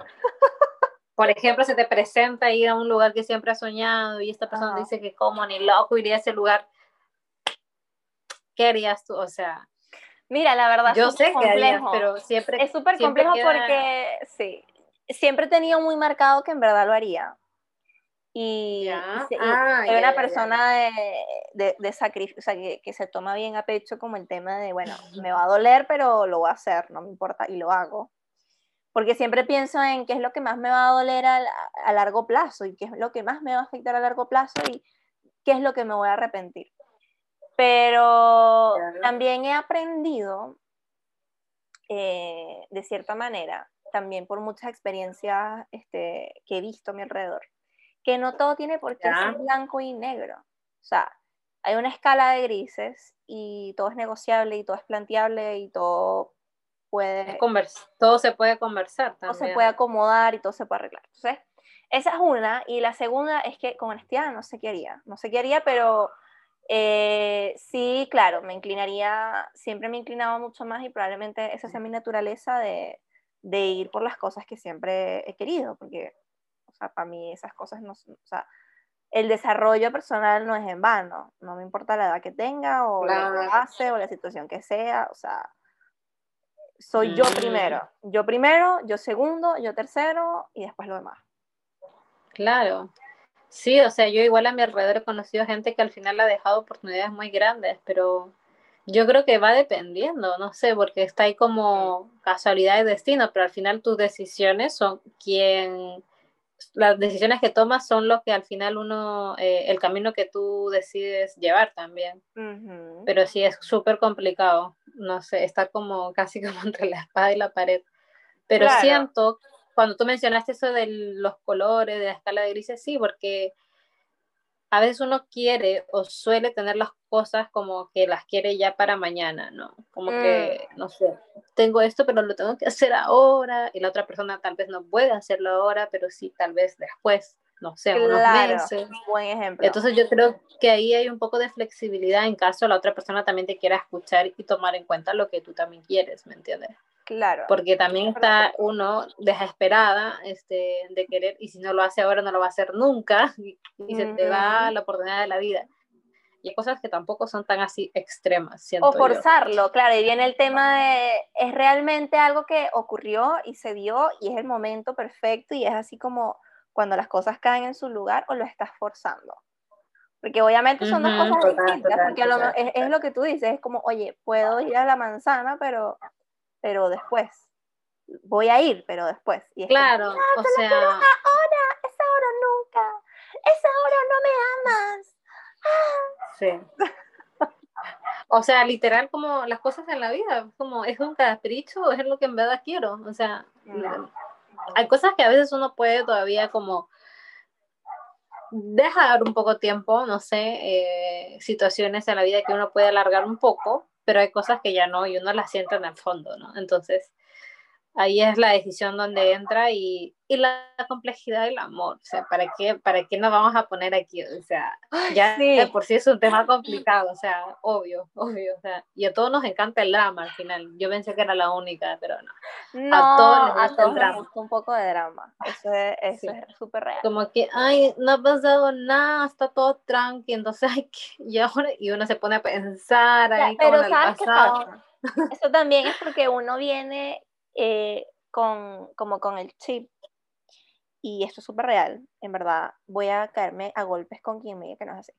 por ejemplo, se te presenta ir a un lugar que siempre has soñado y esta persona dice que como ni loco iría a ese lugar. ¿Qué harías tú? O sea... Mira, la verdad yo sé que harías, pero siempre... Es súper complejo porque, sí, siempre he tenido muy marcado que en verdad lo haría. Y, ah, soy una persona de, de, sacrificio, o sea, que, que, se toma bien a pecho como el tema de, bueno, me va a doler, pero lo voy a hacer, no me importa, y lo hago. Porque siempre pienso en qué es lo que más me va a doler a, a largo plazo y qué es lo que más me va a afectar a largo plazo y qué es lo que me voy a arrepentir. Pero también he aprendido, eh, de cierta manera, también por muchas experiencias este, que he visto a mi alrededor, que no todo tiene por qué ser blanco y negro. O sea, hay una escala de grises y todo es negociable y todo es planteable y todo puede... todo se puede conversar también. Todo se puede acomodar y todo se puede arreglar. Entonces, esa es una. Y la segunda es que con honestidad no se quería. No se quería, pero eh, sí, claro, me inclinaría, siempre me inclinaba mucho más y probablemente esa sea mi naturaleza de, de ir por las cosas que siempre he querido, porque sea, para mí esas cosas no son, o sea, el desarrollo personal no es en vano, no me importa la edad que tenga o que hace o la situación que sea, o sea, soy yo mm. primero, yo primero, yo segundo, yo tercero y después lo demás. Claro. Sí, o sea, yo igual a mi alrededor he conocido gente que al final ha dejado oportunidades muy grandes, pero yo creo que va dependiendo, no sé, porque está ahí como casualidad y destino, pero al final tus decisiones son quien las decisiones que tomas son lo que al final uno, eh, el camino que tú decides llevar también. Pero sí es súper complicado, no sé, está como casi como entre la espada y la pared. Pero siento, cuando tú mencionaste eso de los colores, de la escala de grises, sí, porque a veces uno quiere o suele tener las cosas como que las quiere ya para mañana, ¿no? Como que, mm. no sé, tengo esto, pero lo tengo que hacer ahora, y la otra persona tal vez no puede hacerlo ahora, pero sí tal vez después, no sé, unos meses. Buen ejemplo. Entonces yo creo que ahí hay un poco de flexibilidad en caso la otra persona también te quiera escuchar y tomar en cuenta lo que tú también quieres, ¿me entiendes? Claro. Porque también está uno desesperada este, de querer, y si no lo hace ahora, no lo va a hacer nunca, y, se te va la oportunidad de la vida. Y hay cosas que tampoco son tan así extremas. o forzarlo, claro, y viene el tema de, es realmente algo que ocurrió y se dio, y es el momento perfecto, y es así como cuando las cosas caen en su lugar, o lo estás forzando. Porque obviamente son dos cosas distintas, porque es, es, lo que tú dices, es como, oye, puedo ir a la manzana, pero pero después. Voy a ir, pero después. Y claro, o sea... ahora, es ahora nunca. Es ahora, no me amas. Sí. O sea, literal, como las cosas en la vida, como es un capricho o es lo que en verdad quiero. O sea, hay cosas que a veces uno puede todavía como dejar un poco tiempo, no sé, eh, situaciones en la vida que uno puede alargar un poco, pero hay cosas que ya no y uno las siente en el fondo, ¿no? Entonces, ahí es la decisión donde entra y, y la, complejidad del amor, o sea, ¿para qué, ¿para qué nos vamos a poner aquí? O sea, ya por sí es un tema complicado, o sea, obvio, obvio, o sea, y a todos nos encanta el drama al final, yo pensé que era la única, pero no. No, a todos les gusta el drama. un poco de drama, eso es súper real. Como que, ay, no ha pasado nada, está todo tranqui, entonces, ay, y ahora, y uno se pone a pensar, ahí pero ¿sabes Qué pasa? Eso también es porque uno viene eh, con, como con el chip, y esto es súper real, en verdad, voy a caerme a golpes con quien me diga que no es así.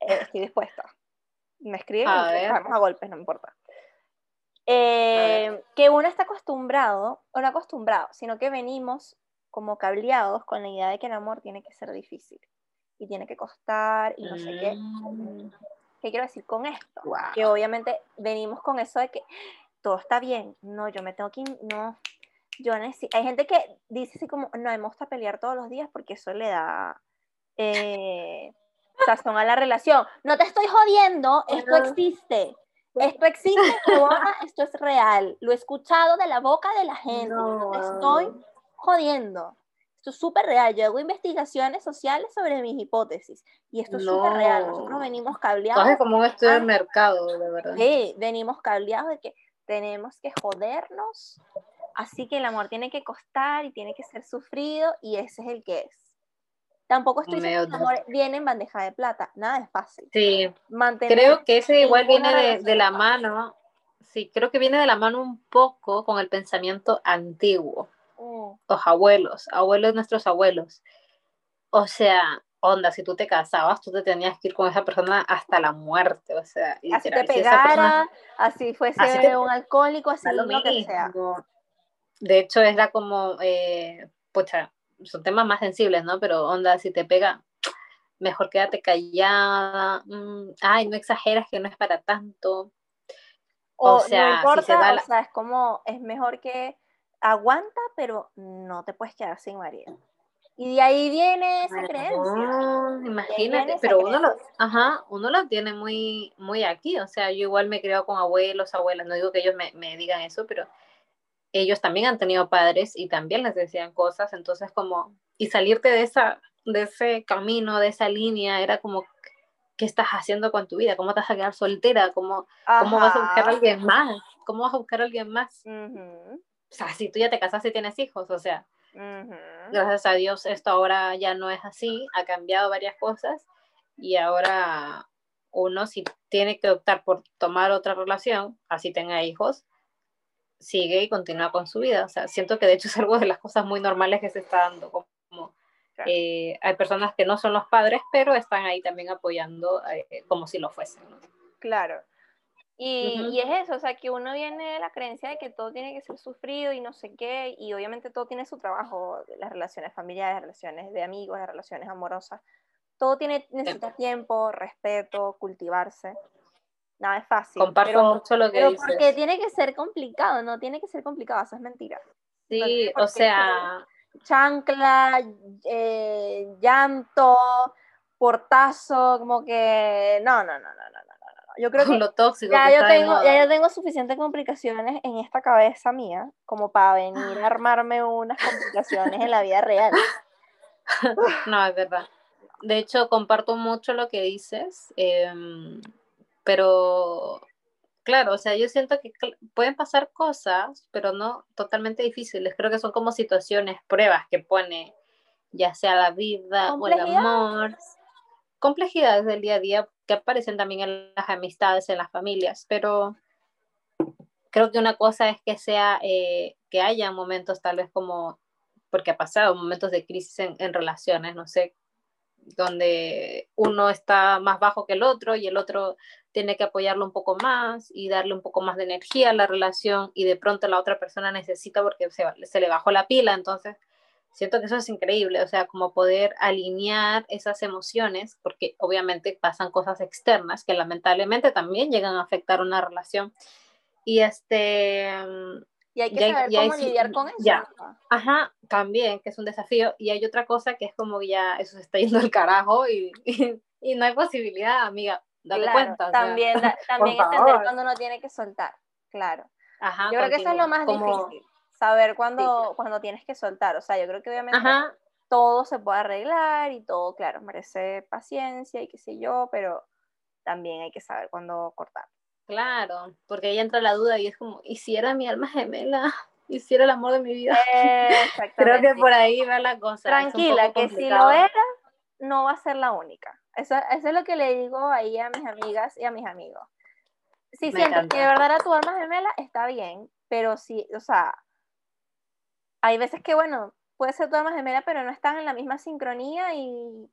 Eh, estoy dispuesta. Me escriben y caemos a golpes, no me importa. Eh, que uno está acostumbrado, o no acostumbrado, sino que venimos como cableados con la idea de que el amor tiene que ser difícil y tiene que costar y no sé qué. Mm. ¿Qué quiero decir con esto? Que obviamente venimos con eso de que todo está bien, no, yo me tengo que, no, yo necesito, hay gente que dice así como, no, me gusta pelear todos los días porque eso le da eh, sazón a la relación. No te estoy jodiendo, esto existe. Esto existe, esto es real. Lo he escuchado de la boca de la gente. No, te estoy jodiendo. Esto es súper real. Yo hago investigaciones sociales sobre mis hipótesis. Y esto es súper real. Nosotros venimos cableados. Es como un estudio de mercado, de verdad. Sí, venimos cableados de que tenemos que jodernos. Así que el amor tiene que costar y tiene que ser sufrido. Y ese es el que es. Tampoco estoy diciendo que el amor viene en bandeja de plata, nada es fácil. Sí, creo que ese igual viene de, la mano, sí, creo que viene de la mano un poco con el pensamiento antiguo. Mm. Los abuelos, abuelos de nuestros abuelos. O sea, onda, si tú te casabas, tú te tenías que ir con esa persona hasta la muerte, o sea. Así te pegara, así fuese un alcohólico, así lo, que sea. De hecho, era como, eh, pucha, son temas más sensibles, ¿no? Pero onda, si te pega, mejor quédate callada, mm, ay, no exageras que no es para tanto. O, sea, no importa, o sea, es como, es mejor que aguanta, pero no te puedes quedar sin marido. Y de ahí viene esa creencia. imagínate, pero uno lo, ajá, uno lo tiene muy, muy aquí. O sea, yo igual me he criado con abuelos, abuelas, no digo que ellos me, me digan eso, pero ellos también han tenido padres y también les decían cosas, entonces como, y salirte de, esa, de ese camino, de esa línea, era como, ¿qué estás haciendo con tu vida? ¿Cómo te vas a quedar soltera? ¿Cómo, ¿cómo vas a buscar a alguien más? ¿Cómo vas a buscar a alguien más? O sea, si tú ya te casaste y tienes hijos, o sea, gracias a Dios esto ahora ya no es así, ha cambiado varias cosas y ahora uno si tiene que optar por tomar otra relación, así tenga hijos, sigue y continúa con su vida. O sea, siento que de hecho es algo de las cosas muy normales que se está dando. Como, eh, hay personas que no son los padres, pero están ahí también apoyando eh, como si lo fuesen. Claro. Y, y, es eso, o sea, que uno viene de la creencia de que todo tiene que ser sufrido y no sé qué, y obviamente todo tiene su trabajo, las relaciones familiares, las relaciones de amigos, las relaciones amorosas. Todo tiene, necesita tiempo, respeto, cultivarse. No, es fácil. Comparto mucho lo que pero Porque tiene que ser complicado, no tiene que ser complicado, eso es mentira. Sí, o sea. Chancla, eh, llanto, portazo, como que. No, no, no, no, no. Yo creo que lo tóxico ya, yo tengo, ya yo tengo suficientes complicaciones en esta cabeza mía como para venir a armarme unas complicaciones en la vida real. no, es verdad. De hecho, comparto mucho lo que dices. Eh, pero claro, o sea, yo siento que pueden pasar cosas, pero no totalmente difíciles. Creo que son como situaciones, pruebas que pone ya sea la vida o el amor, complejidades del día a día que aparecen también en las amistades, en las familias, pero creo que una cosa es que sea, eh, que haya momentos tal vez como, porque ha pasado momentos de crisis en, en relaciones, no sé, donde uno está más bajo que el otro y el otro tiene que apoyarlo un poco más y darle un poco más de energía a la relación y de pronto la otra persona necesita porque se, se le bajó la pila, entonces siento que eso es increíble, o sea, como poder alinear esas emociones, porque obviamente pasan cosas externas que lamentablemente también llegan a afectar una relación. Y este... Y hay que saber cómo lidiar con eso. Ya. Ajá, también, que es un desafío. Y hay otra cosa que es como ya eso se está yendo al carajo y, y no hay posibilidad, amiga cuenta. También, también entender cuando uno tiene que soltar, claro. yo creo que eso es lo más difícil, saber cuándo, cuando tienes que soltar. O sea, yo creo que obviamente todo se puede arreglar y todo, claro, merece paciencia y qué sé yo, pero también hay que saber cuándo cortar. Claro, porque ahí entra la duda y es como, ¿y si era mi alma gemela? ¿Y si era el amor de mi vida? Creo que por ahí va la cosa. Tranquila, que si lo era, no va a ser la única. Eso, es lo que le digo ahí a mis amigas y a mis amigos. Si sientes que de verdad era tu alma gemela, está bien, pero si, o sea, hay veces que, bueno, puede ser tu alma gemela, pero no están en la misma sincronía y,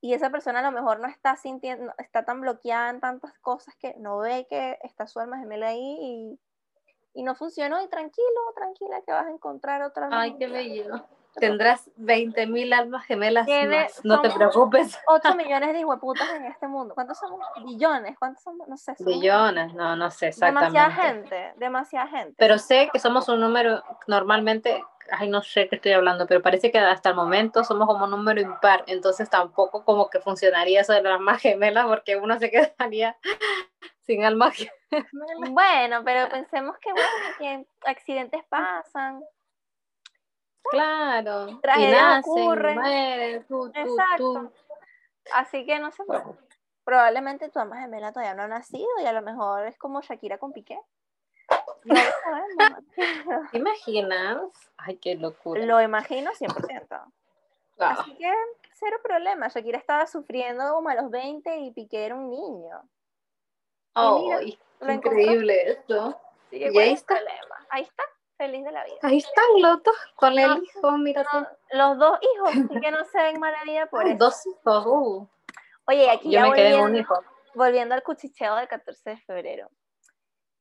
y esa persona a lo mejor no está sintiendo, está tan bloqueada en tantas cosas que no ve que está su alma gemela ahí y, y no funcionó y tranquilo, tranquila que vas a encontrar otra. Ay, qué bello. Tendrás 20.000 almas gemelas Tiene- más. No te preocupes. 8 millones de hijueputas en este mundo. ¿Cuántos somos? Billones. ¿Cuántos somos? No sé. somos Billones, no, no sé exactamente. Demasiada gente. Demasiada gente. Pero sé que somos un número normalmente, ay, no sé qué estoy hablando, pero parece que hasta el momento somos como un número impar, entonces tampoco como que funcionaría eso de las almas gemelas porque uno se quedaría sin alma gemela. Bueno, pero pensemos que, bueno, que accidentes pasan. Claro, y Tragedias nacen, ocurren. mueren, tú, tú, Exacto. tú. Así que no sé. Bueno, Probablemente tu alma gemela todavía no ha nacido y a lo mejor es como Shakira con Piqué. No. ¿te imaginas? Ay, qué locura. Lo imagino 100%. Ah, Así que cero problema. Shakira estaba sufriendo como a los 20 y Piqué era un niño. mira, lo encontró. increíble esto. Que Y ¿cuál ahí está. problema? Ahí está, feliz de la vida. Ahí están los dos con No, el hijo, mira. No, los dos hijos, así que no se ven mala vida por eso. Dos hijos, uh. Oye, aquí Yo ya me quedé en un volviendo, hijo. volviendo al cuchicheo del 14 de febrero.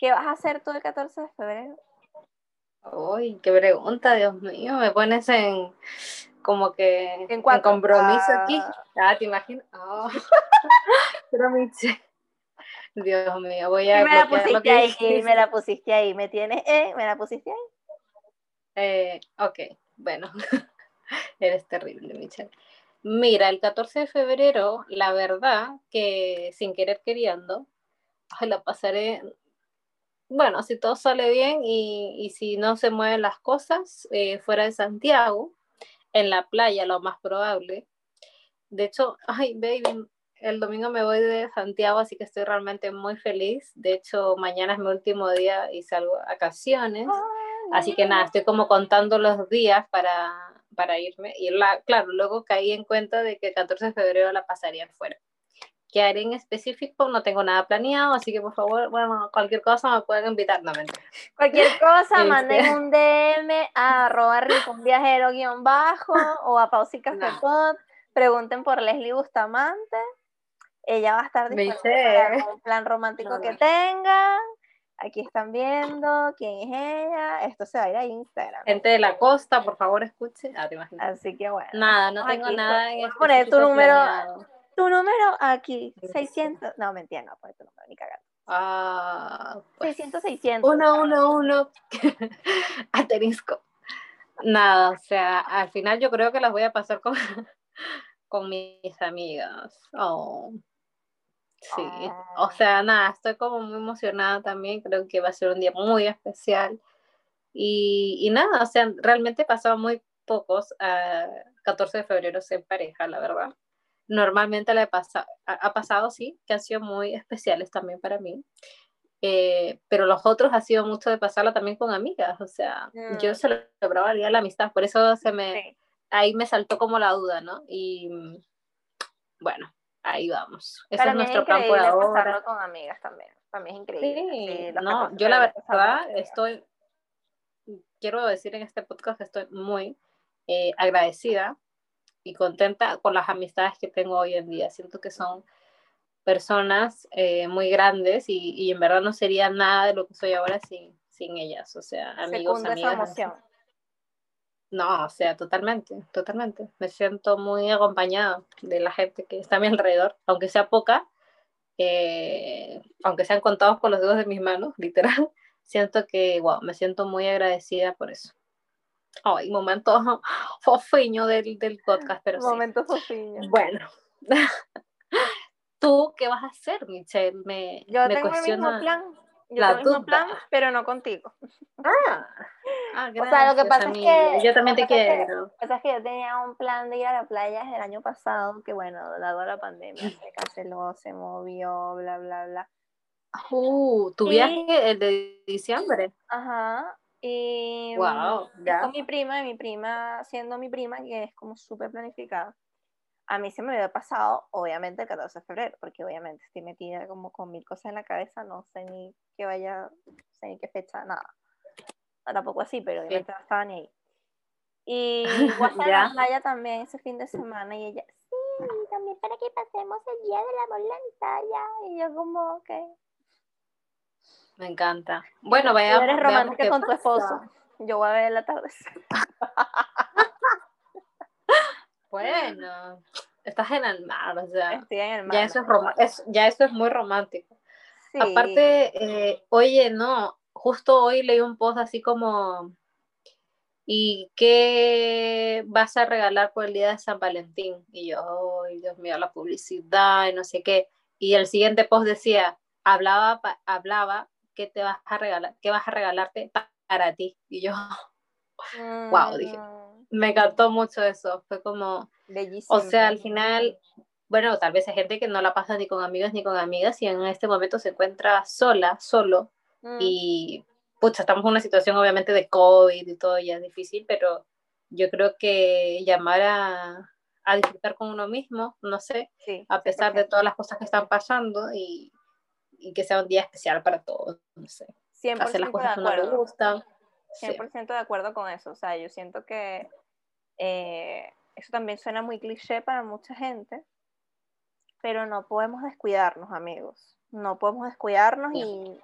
¿Qué vas a hacer tú el 14 de febrero? Uy, qué pregunta, Dios mío, me pones en como que En compromiso Ah. aquí. Ah, ¿te imaginas? Ah. Pero Dios mío, voy a Y me la lo pusiste que ahí, me la pusiste ahí, me tienes, eh, me la pusiste ahí. Eh, ok, bueno, eres terrible, Michelle. Mira, el 14 de febrero, la verdad que sin querer queriendo, la pasaré, bueno, si todo sale bien y, y si no se mueven las cosas, eh, fuera de Santiago, en la playa, lo más probable. De hecho, ay, baby, el domingo me voy de Santiago, así que estoy realmente muy feliz. De hecho, mañana es mi último día y salgo a vacaciones. Así que nada, estoy como contando los días para, para irme. Y la, claro, luego caí en cuenta de que el 14 de febrero la pasaría fuera. ¿Qué haré en específico? No tengo nada planeado, así que por favor, bueno, cualquier cosa me pueden invitar. No, mentira. Cualquier cosa, Este. manden un DM a arroba rincón viajero guion bajo o a Café No. Pod. Pregunten por Leslie Bustamante. Ella va a estar disponible algún plan romántico No, que no. tengan. Aquí están viendo quién es ella. Esto se va a ir a Instagram. Gente de la costa, por favor, escuche. Ah, te imaginas. Así que bueno. Nada, no tengo nada en Voy a poner tu número. planeado. Tu número aquí, 600. No, mentira, no, poner tu número, ni cagando. Ah, pues, 600, 600. uno, uno, uno. Aterisco. Nada, o sea, al final yo creo que las voy a pasar con, con mis amigas. Oh. Sí, o Ah. sea, nada, estoy como muy emocionada también, creo que va a ser un día muy especial. Y, y nada, o sea, realmente he pasado muy pocos a 14 de febrero en pareja, la verdad. Normalmente le pasa, ha, pasado, sí, que han sido muy especiales también para mí. Eh, pero los otros ha sido mucho de pasarla también con amigas, o sea, yo Mm. celebraba el día de la amistad, por eso se me, Sí. ahí me saltó como la duda, ¿no? Y bueno, ahí vamos. Ese Para es nuestro plan por ahora. pasarlo con amigas también. También es increíble. Sí, Sí, no, 14 yo la verdad estoy, quiero decir en este podcast que estoy muy eh, agradecida y contenta con las amistades que tengo hoy en día. Siento que son personas eh, muy grandes y, y en verdad no sería nada de lo que soy ahora sin, sin ellas. O sea, amigos, Secundo esa amigas. emoción. No, o sea, totalmente, totalmente. Me siento muy acompañada de la gente que está a mi alrededor, aunque sea poca, eh, aunque sean contados con los dedos de mis manos, literal. Siento que, wow, me siento muy agradecida por eso. Ay, momento fofiño del, del podcast, pero sí. Momento fofiño. Bueno, ¿tú qué vas a hacer, Michelle? Me, Yo me tengo cuestiona. el mismo plan. Yo la tengo el mismo plan, pero no contigo. Ah, ah, O sea, lo que gracias, pasa es amiga. que- Yo también te es que- quiero. O sea, es que yo tenía un plan de ir a la playa el año pasado, que bueno, dado la pandemia se canceló, se movió, bla, bla, bla. Uh, tu Y- viaje, el de diciembre. Ajá. Y Wow, con mi prima, y mi prima, siendo mi prima, que es como súper planificada. A mí se me había pasado, obviamente, el 14 de febrero, porque obviamente estoy metida como con mil cosas en la cabeza, no sé ni qué vaya, no sé ni qué fecha, nada. No, tampoco así, pero obviamente no estaba ni ahí. Y voy a la playa también ese fin de semana, y ella, sí, también para que pasemos el día del amor la playa. Y yo como, ok. Me encanta. Bueno, Tú vaya. eres veamos romántica con tu esposo. Yo voy a ver el atardecer. Bueno, estás en el mar, o sea. Estoy en el mar. Ya eso es, ya eso es muy romántico. Aparte, eh, oye, no, justo hoy leí un post así como, ¿y qué vas a regalar por el día de San Valentín? Y yo, ay, Dios mío, la publicidad y no sé qué. Y el siguiente post decía, hablaba, hablaba, ¿qué te vas a regalar? ¿Qué vas a regalarte para ti? Y yo, wow, dije, mm. me encantó mucho eso. Fue como, Bellísimo. o sea, al final, bueno, tal vez hay gente que no la pasa ni con amigas ni con amigas y en este momento se encuentra sola, solo. Mm. Y, pucha, estamos en una situación obviamente de COVID y todo ya es difícil, pero yo creo que llamar a, a disfrutar con uno mismo, no sé, a pesar de todas las cosas que están pasando y, y, que sea un día especial para todos, no sé. 100% hacer las cosas que no le gustan. 100% de acuerdo con eso. O sea, yo siento que eh, eso también suena muy cliché para mucha gente, pero no podemos descuidarnos, amigos. No podemos descuidarnos y,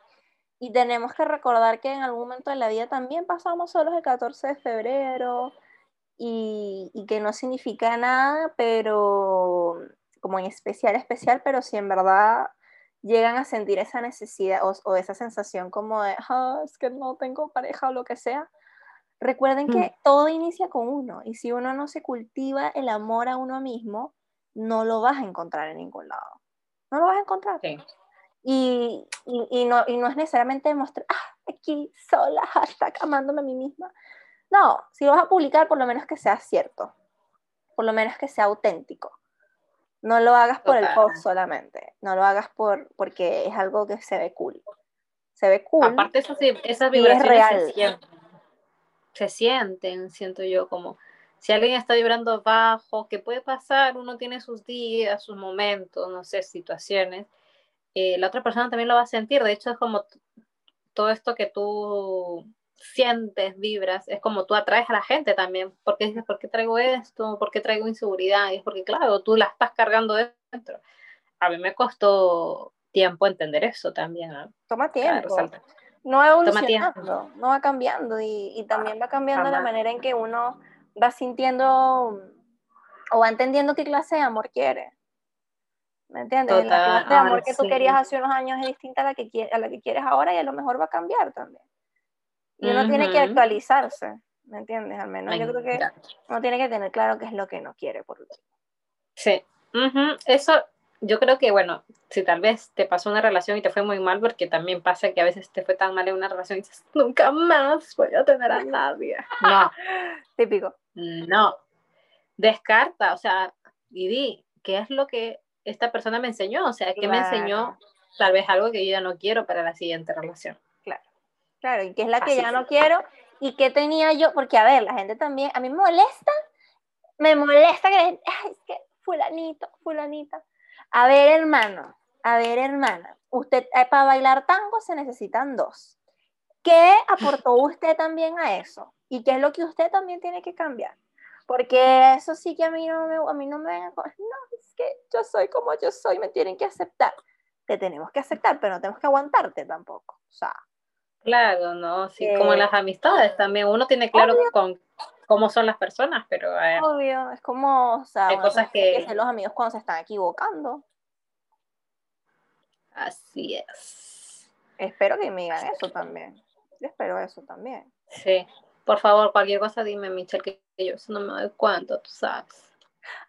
y, tenemos que recordar que en algún momento de la vida también pasamos solos el 14 de febrero y, y que no significa nada, pero como en especial, especial, pero si en verdad llegan a sentir esa necesidad o, esa sensación como de, ah, es que no tengo pareja o lo que sea, recuerden que mm. todo inicia con uno y si uno no se cultiva el amor a uno mismo, no lo vas a encontrar en ningún lado. No lo vas a encontrar. Y, y, no, y no es necesariamente demostrar, ah, aquí sola, hashtag amándome a mí misma. No, si lo vas a publicar, por lo menos que sea cierto, por lo menos que sea auténtico. No lo hagas por el post solamente, no lo hagas por, porque es algo que se ve cool. Se ve cool. Aparte, esas, esas vibraciones se sienten, se sienten, siento yo, como si alguien está vibrando bajo, que puede pasar, uno tiene sus días, sus momentos, no sé, situaciones, eh, la otra persona también lo va a sentir. De hecho, es como todo esto que tú sientes, vibras, es como tú atraes a la gente también, porque dices, ¿por qué traigo esto? ¿Por qué traigo inseguridad? Y es porque, claro, tú la estás cargando dentro. A mí me costó tiempo entender eso también. Toma tiempo. no va evolucionando, no va cambiando y, y también va cambiando la manera en que uno va sintiendo o va entendiendo qué clase de amor quiere. ¿Me entiendes? la clase de amor que tú querías hace unos años es distinta a la, que, a la que quieres ahora y a lo mejor va a cambiar también. Y uno tiene que actualizarse, ¿me entiendes? Al menos yo creo que uno tiene que tener claro qué es lo que no quiere por último. Sí, eso yo creo que, bueno, si tal vez te pasó una relación y te fue muy mal, porque también pasa que a veces te fue tan mal en una relación y dices, nunca más voy a tener a nadie. No. Típico. No. Descarta, o sea, y di, ¿qué es lo que esta persona me enseñó? O sea, ¿qué me enseñó? Tal vez algo que yo ya no quiero para la siguiente relación. Claro, y que es la que ya no quiero y que tenía yo, porque a ver, la gente también, a mí me molesta, me molesta que, ay, es que fulanito, fulanita. A ver, hermano, a ver, hermana, usted eh, para bailar tango se necesitan dos. ¿Qué aportó usted también a eso? ¿Y qué es lo que usted también tiene que cambiar? Porque eso sí que a mí no me, a mí no me, no, es que yo soy como yo soy, me tienen que aceptar. Te tenemos que aceptar, pero no tenemos que aguantarte tampoco. O sea, Claro, ¿no? Sí, como en las amistades también. Uno tiene claro con cómo son las personas, pero Obvio, es como, o sea, hay cosas que... que los amigos cuando se están equivocando. Así es. Espero que me digan eso también. Yo espero eso también. Sí. Por favor, cualquier cosa dime, Michelle, que yo eso no me doy cuenta, tú sabes.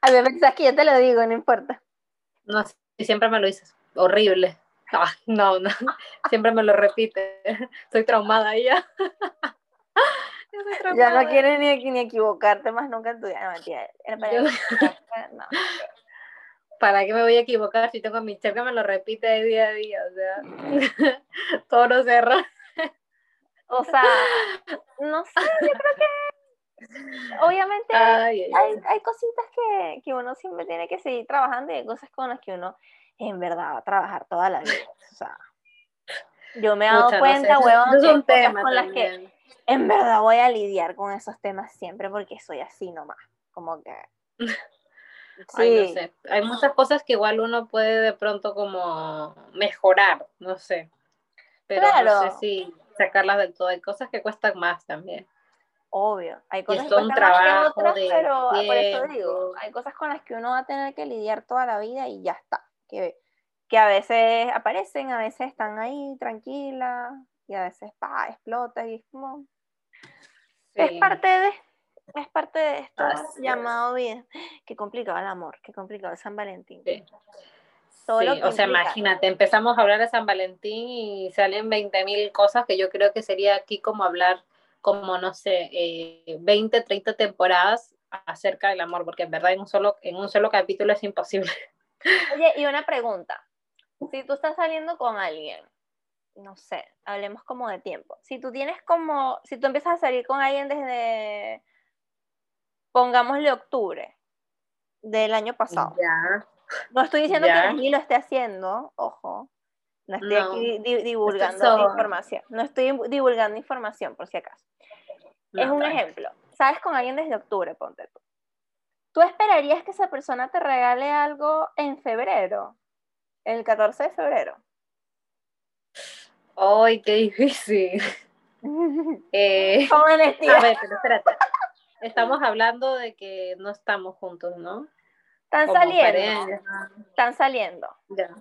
A ver, pensás que yo te lo digo, no importa. No, si siempre me lo dices. Horrible. No, no, siempre me lo repite. Estoy traumada ya. ya no quieres ni, ni, equivocarte más nunca en tu vida. No, ¿Para qué me voy a equivocar si tengo a mi chef que me lo repite de día a día? O sea, todos los errores. O sea, no sé, yo creo que obviamente hay, hay, cositas que, que, uno siempre tiene que seguir trabajando y hay cosas con las que uno en verdad va a trabajar toda la vida. O sea, yo me he dado cuenta, huevón, con las que en verdad voy a lidiar con esos temas siempre porque soy así nomás. Como que. Sí. no sé. Hay muchas cosas que igual uno puede de pronto como mejorar, no sé. Pero no sé si sacarlas del todo. Hay cosas que cuestan más también. Obvio, hay cosas que cuestan más que trabajo otras, pero por eso digo, hay cosas con las que uno va a tener que lidiar toda la vida y ya está. Que, que a veces aparecen, a veces están ahí tranquilas y a veces pa, explota y es como... Es parte de, es parte de esto Así llamado vida. Qué complicado el amor, qué complicado el San Valentín. sí. Todo lo Sí, que o sea, imagínate, empezamos a hablar de San Valentín y salen 20.000 cosas que yo creo que sería aquí como hablar, como no sé, eh, 20, 30 temporadas acerca del amor, porque en verdad en un solo, en un solo capítulo es imposible. Oye, y una pregunta. Si tú estás saliendo con alguien, no sé, hablemos como de tiempo. Si tú tienes como, si tú empiezas a salir con alguien desde, pongámosle octubre del año pasado. Ya. No estoy diciendo Ya. que Leslie lo esté haciendo, ojo. No estoy No. aquí di- divulgando información. No estoy divulgando información, por si acaso. es un ejemplo. Sales con alguien desde octubre, ponte tú. ¿Tú esperarías que esa persona te regale algo en febrero? El 14 de febrero. Ay, qué difícil. Eh, Con a ver, pero espérate. Estamos hablando de que no estamos juntos, ¿no? Están saliendo. Están saliendo. Ya.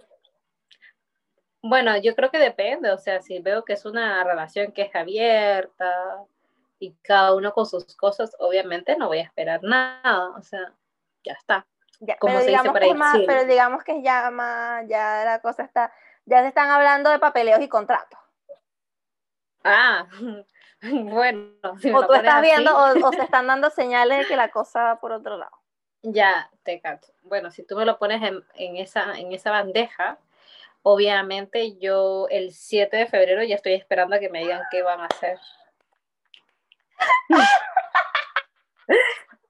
Bueno, yo creo que depende, o sea, si veo que es una relación que es abierta y cada uno con sus cosas, obviamente no voy a esperar nada, o sea, ya está. Ya, Como pero se dice digamos que ahí, es más, sí. pero digamos que ya más, ya la cosa está, ya se están hablando de papeleos y contratos. Ah, bueno, si O tú estás viendo, o, o se están dando señales de que la cosa va por otro lado. ya te cacho. Bueno, si tú me lo pones en, en esa, en esa bandeja, obviamente yo el 7 de febrero ya estoy esperando a que me digan qué van a hacer.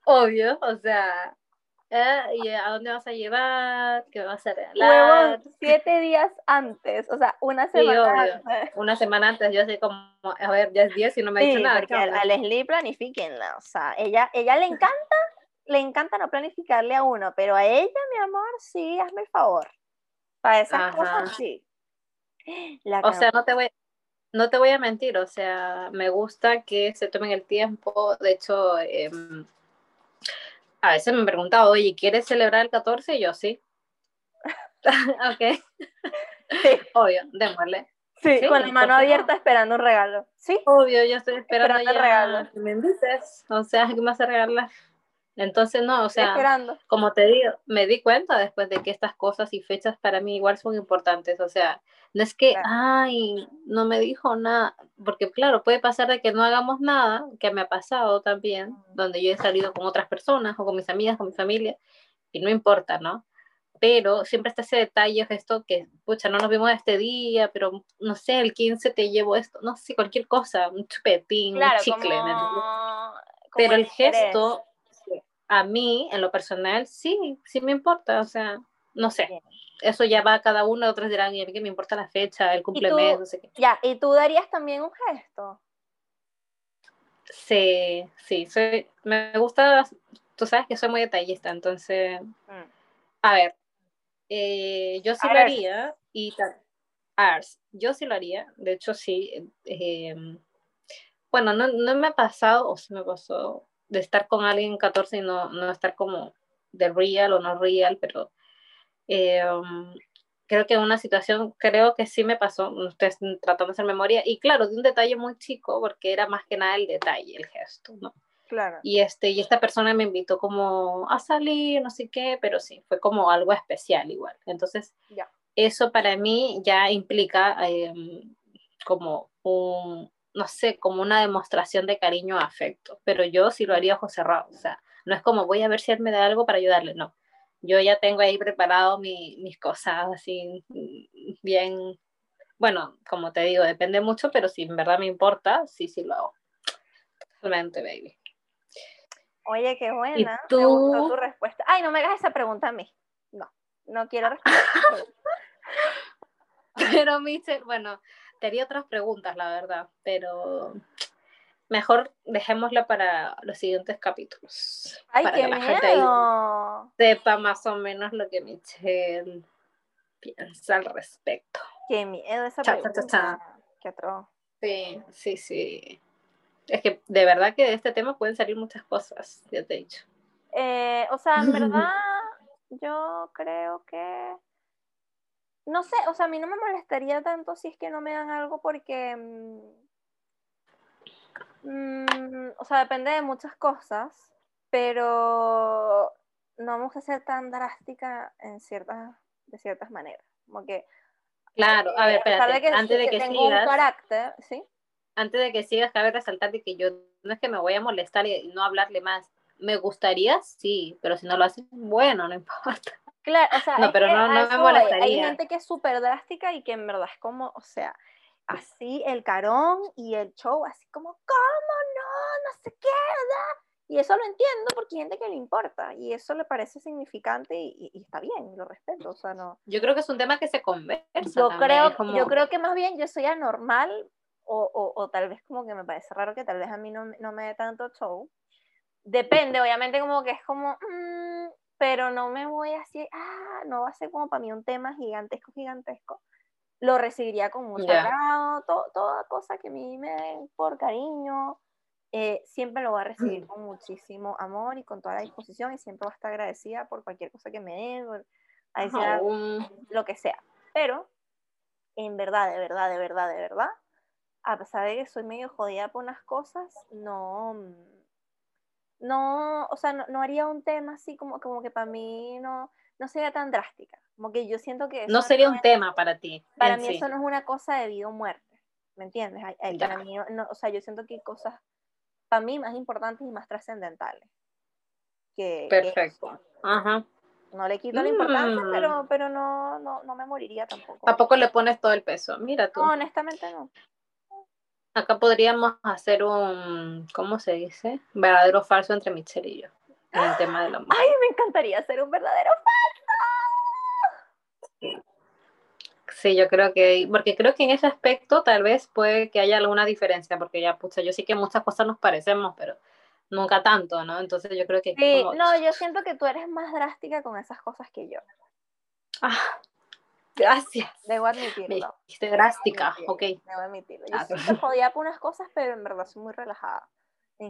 Obvio, o sea, ¿eh? ¿y a dónde vas a llevar? ¿Qué vas a regalar? Siete días antes, o sea, una Sí, semana obvio. antes. Una semana antes yo así como, a ver, ya es 10 y no me ha Sí, dicho nada. porque a Leslie planifíquenla, o sea, ella, ella le encanta, le encanta no planificarle a uno, pero a ella, mi amor, sí, hazme el favor. Para esas Ajá. cosas, sí. La O sea, no te voy, no te voy a mentir, o sea, me gusta que se tomen el tiempo. De hecho, em, a veces me han preguntado, oye, ¿quieres celebrar el 14? Y yo sí. ok, sí, obvio, démosle. sí, Sí, con la ¿por mano no? abierta esperando un regalo. Sí, Obvio, yo estoy esperando Esperando el ya regalo. que me invites. O sea, ¿qué me vas a regalar? Entonces, no, o sea, esperando. como te digo, me di cuenta después de que estas cosas y fechas para mí igual son importantes. O sea, no es que, Claro. ay, no me dijo nada, porque claro, puede pasar de que no hagamos nada, que me ha pasado también, donde yo he salido con otras personas o con mis amigas, con mi familia, y no importa, ¿no? Pero siempre está ese detalle, esto que, pucha, no nos vimos este día, pero no sé, el 15 te llevo esto, no sé, cualquier cosa, un chupetín, Claro, un chicle, como, pero el interés. gesto, a mí, en lo personal, sí, sí me importa, o sea, no sé. Eso ya va a cada uno, otros dirán, y a mí que me importa la fecha, el cumplemes, no sé qué. Ya, ¿y tú darías también un gesto? Sí, sí, soy, me gusta, tú sabes que soy muy detallista, entonces, Mm. a ver, eh, yo sí lo Ars. haría, y Ars, yo sí lo haría, de hecho sí, eh, bueno, no, no me ha pasado, o sí me pasó, de estar con alguien 14 y no, no estar como de real o no real, pero eh, um, creo que una situación, creo que sí me pasó, ustedes tratando de hacer memoria, y claro, de un detalle muy chico, porque era más que nada el detalle, el gesto, ¿no? Claro. Y, este, y esta persona me invitó como a salir, no sé qué, pero sí, fue como algo especial igual. Entonces, Ya. eso para mí ya implica eh, como un, no sé, como una demostración de cariño o afecto, pero yo sí lo haría ojos cerrados, o sea, no es como voy a ver si él me da algo para ayudarle, no. Yo ya tengo ahí preparado mi, mis cosas así bien, bueno, como te digo, depende mucho, pero si en verdad me importa, sí, sí lo hago. Totalmente, baby. Oye, qué buena. Me tú? gustó tu respuesta. Ay, no me hagas esa pregunta a mí. No, no quiero responder. Pero Michelle, bueno, te haría otras preguntas, la verdad, pero mejor dejémosla para los siguientes capítulos. Ay, para qué que la gente ahí miedo. sepa más o menos lo que Michelle piensa al respecto. Qué miedo esa Cha, cha, cha, pregunta. cha. Qué atroz. Sí, sí, sí. Es que de verdad que de este tema pueden salir muchas cosas, ya te he dicho. Eh, o sea, en verdad, yo creo que. No sé, o sea, a mí no me molestaría tanto si es que no me dan algo porque. mm, o sea, depende de muchas cosas, pero no vamos a ser tan drástica en ciertas, de ciertas maneras. Como que. Claro, a ver, eh, espérate, que antes de que tengo un sigas, carácter, ¿sí? antes de que sigas, cabe resaltar de que yo no es que me voy a molestar y no hablarle más. Me gustaría, sí, pero si no lo hacen, bueno, no importa. Claro, o sea, No, pero no- no me voy. Hay molestaría. gente que es súper drástica y que en verdad es como, o sea, así el carón y el show, así como, ¿cómo no? No sé qué, ¿verdad? Y eso lo entiendo porque hay gente que le importa y eso le parece significante y, y- está bien, lo respeto, o sea, no. Yo creo que es un tema que se conversa. Yo también, creo, como- yo creo que más bien yo soy anormal o, o, o tal vez como que me parece raro que tal vez a mí no, no me dé tanto show. Depende, obviamente como que es como, mm, pero no me voy así, ah, no va a ser como para mí un tema gigantesco, gigantesco. Lo recibiría con mucho agrado, to- toda cosa que a mí me den por cariño, eh, siempre lo voy a recibir con muchísimo amor y con toda la disposición y siempre voy a estar agradecida por cualquier cosa que me den, por- adicional, Aún- lo que sea. Pero, en verdad, de verdad, de verdad, de verdad, a pesar de que soy medio jodida por unas cosas, no, mm, no, o sea, no, no haría un tema así como, como que para mí no, no sería tan drástica. Como que yo siento que no sería un es- tema para ti. para mí sí. eso no es una cosa de vida o muerte, ¿me entiendes? Hay- hay- para mí, no, o sea, yo siento que hay cosas, para mí, más importantes y más trascendentales. Que, que Perfecto. Ajá. no le quito la importancia, Mm. pero, pero no, no, no me moriría tampoco. Tampoco le pones todo el peso. Mira tú. No, honestamente no. Acá podríamos hacer un, ¿cómo se dice? Verdadero o falso entre Michelle y yo. En el tema del amor. Ay, me encantaría ser un verdadero Sí, yo creo que, porque creo que en ese aspecto tal vez puede que haya alguna diferencia, porque ya, pucha, yo sí que muchas cosas nos parecemos, pero nunca tanto, ¿no? Entonces yo creo que Sí, como- no, yo siento que tú eres más drástica con esas cosas que yo. Ah, gracias. Debo admitirlo. dijiste drástica, admitirlo, ok. Debo admitirlo. Yo Ah, soy jodida por unas cosas, pero en verdad soy muy relajada.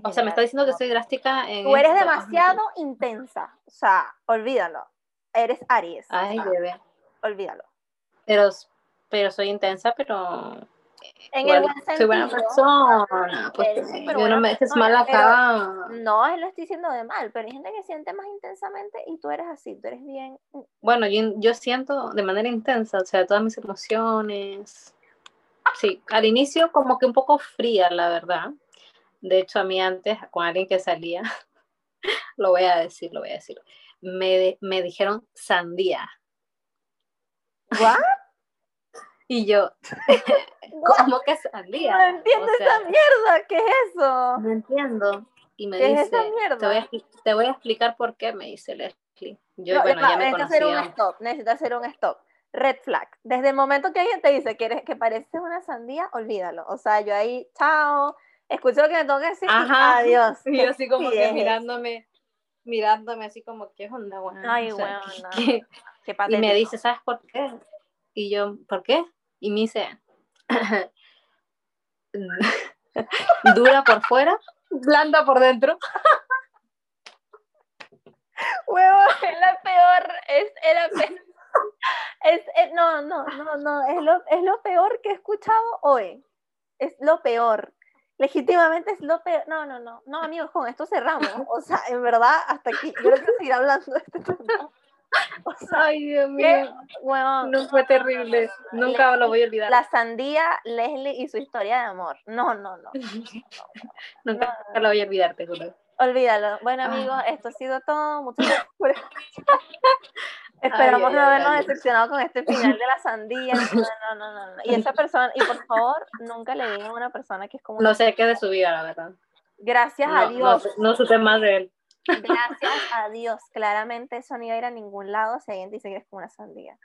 O sea, me está diciendo que soy drástica en Tú eres esto. demasiado intensa. O sea, olvídalo. Eres Aries. o Ay, sea, bebé. olvídalo. Pero, pero soy intensa, pero En el buen sentido. soy buena persona. Pues yo buena no me dejes mal acá. No, lo estoy diciendo de mal, pero hay gente que siente más intensamente y tú eres así, tú eres bien. mm, Bueno, yo, yo siento de manera intensa, o sea, todas mis emociones. Sí, al inicio como que un poco fría, la verdad. De hecho, a mí antes, con alguien que salía, lo voy a decir, lo voy a decir, me, me dijeron sandía. ¿What? Y yo, ¿cómo que sandía? No entiendo O sea, esa mierda, ¿qué es eso? No entiendo. Y me ¿Qué dice, es esa mierda? Te, voy a, te voy a explicar por qué, me dice Leslie. Yo, No, bueno, va, ya me necesitas hacer un stop, necesitas hacer un stop. Red flag. Desde el momento que alguien te dice que, eres, que pareces una sandía, olvídalo. O sea, yo ahí, chao, escucho lo que me tengo que decir y Ajá. adiós. Y ¿Qué yo así como que es? mirándome, mirándome así como, ¿qué onda, weón? Ay, O sea, weona. ¿qué- qué? Qué Y me dice, ¿sabes por qué? Y yo, ¿por qué? Y me dice, dura por fuera, blanda por dentro. Huevo, es la peor, es, es la peor. Es, es- no, no, no, no, es lo, es lo peor que he escuchado hoy. Es lo peor. Legítimamente es lo peor. No, no, no, no, amigos, con esto cerramos. O sea, en verdad, hasta aquí. Yo no quiero seguir hablando de este tema. O sea, Ay, Dios mío. huevón. No fue terrible. Nunca lo voy a olvidar. La sandía, Leslie y su historia de amor. No, no, no. Nunca lo voy a olvidar, te juro. Olvídalo. Bueno, Ah. amigos, esto ha sido todo. Muchas gracias por escuchar. Esperamos ay, no habernos ay. decepcionado con este final de la sandía. No, no, no, no, no. Y esa persona, y por favor, nunca le digan a una persona que es como. No sé qué de su vida, la verdad. Gracias No, a no, Dios. sé- no supe más de él. Gracias a Dios. Claramente eso no iba a ir a ningún lado si alguien dice que eres como una sandía.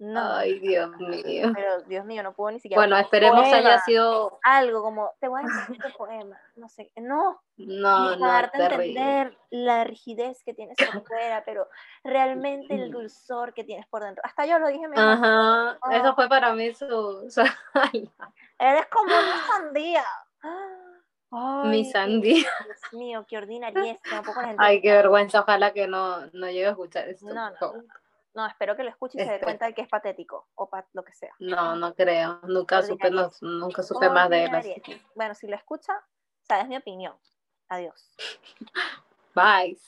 No. Ay, Dios mío. Pero Dios mío, no puedo ni siquiera. Bueno, esperemos poema, haya sido. Algo como, te voy a decir este poema. No sé. No. No, y para no, darte entender la rigidez que tienes por fuera, pero realmente el dulzor que tienes por dentro. Hasta yo lo dije mejor. Ajá, Oh. eso fue para mí su. su- Eres como una sandía. Mi sandía. Dios mío, qué ordinaria Ay, qué vergüenza, ojalá que no, no llegue a escuchar esto. No, no, no, espero que lo escuche y se dé este. cuenta de que es patético o lo que sea. No, no creo, nunca supe, nunca supe más de él. Bueno, si lo escucha, sabes mi opinión. Adiós. Bye.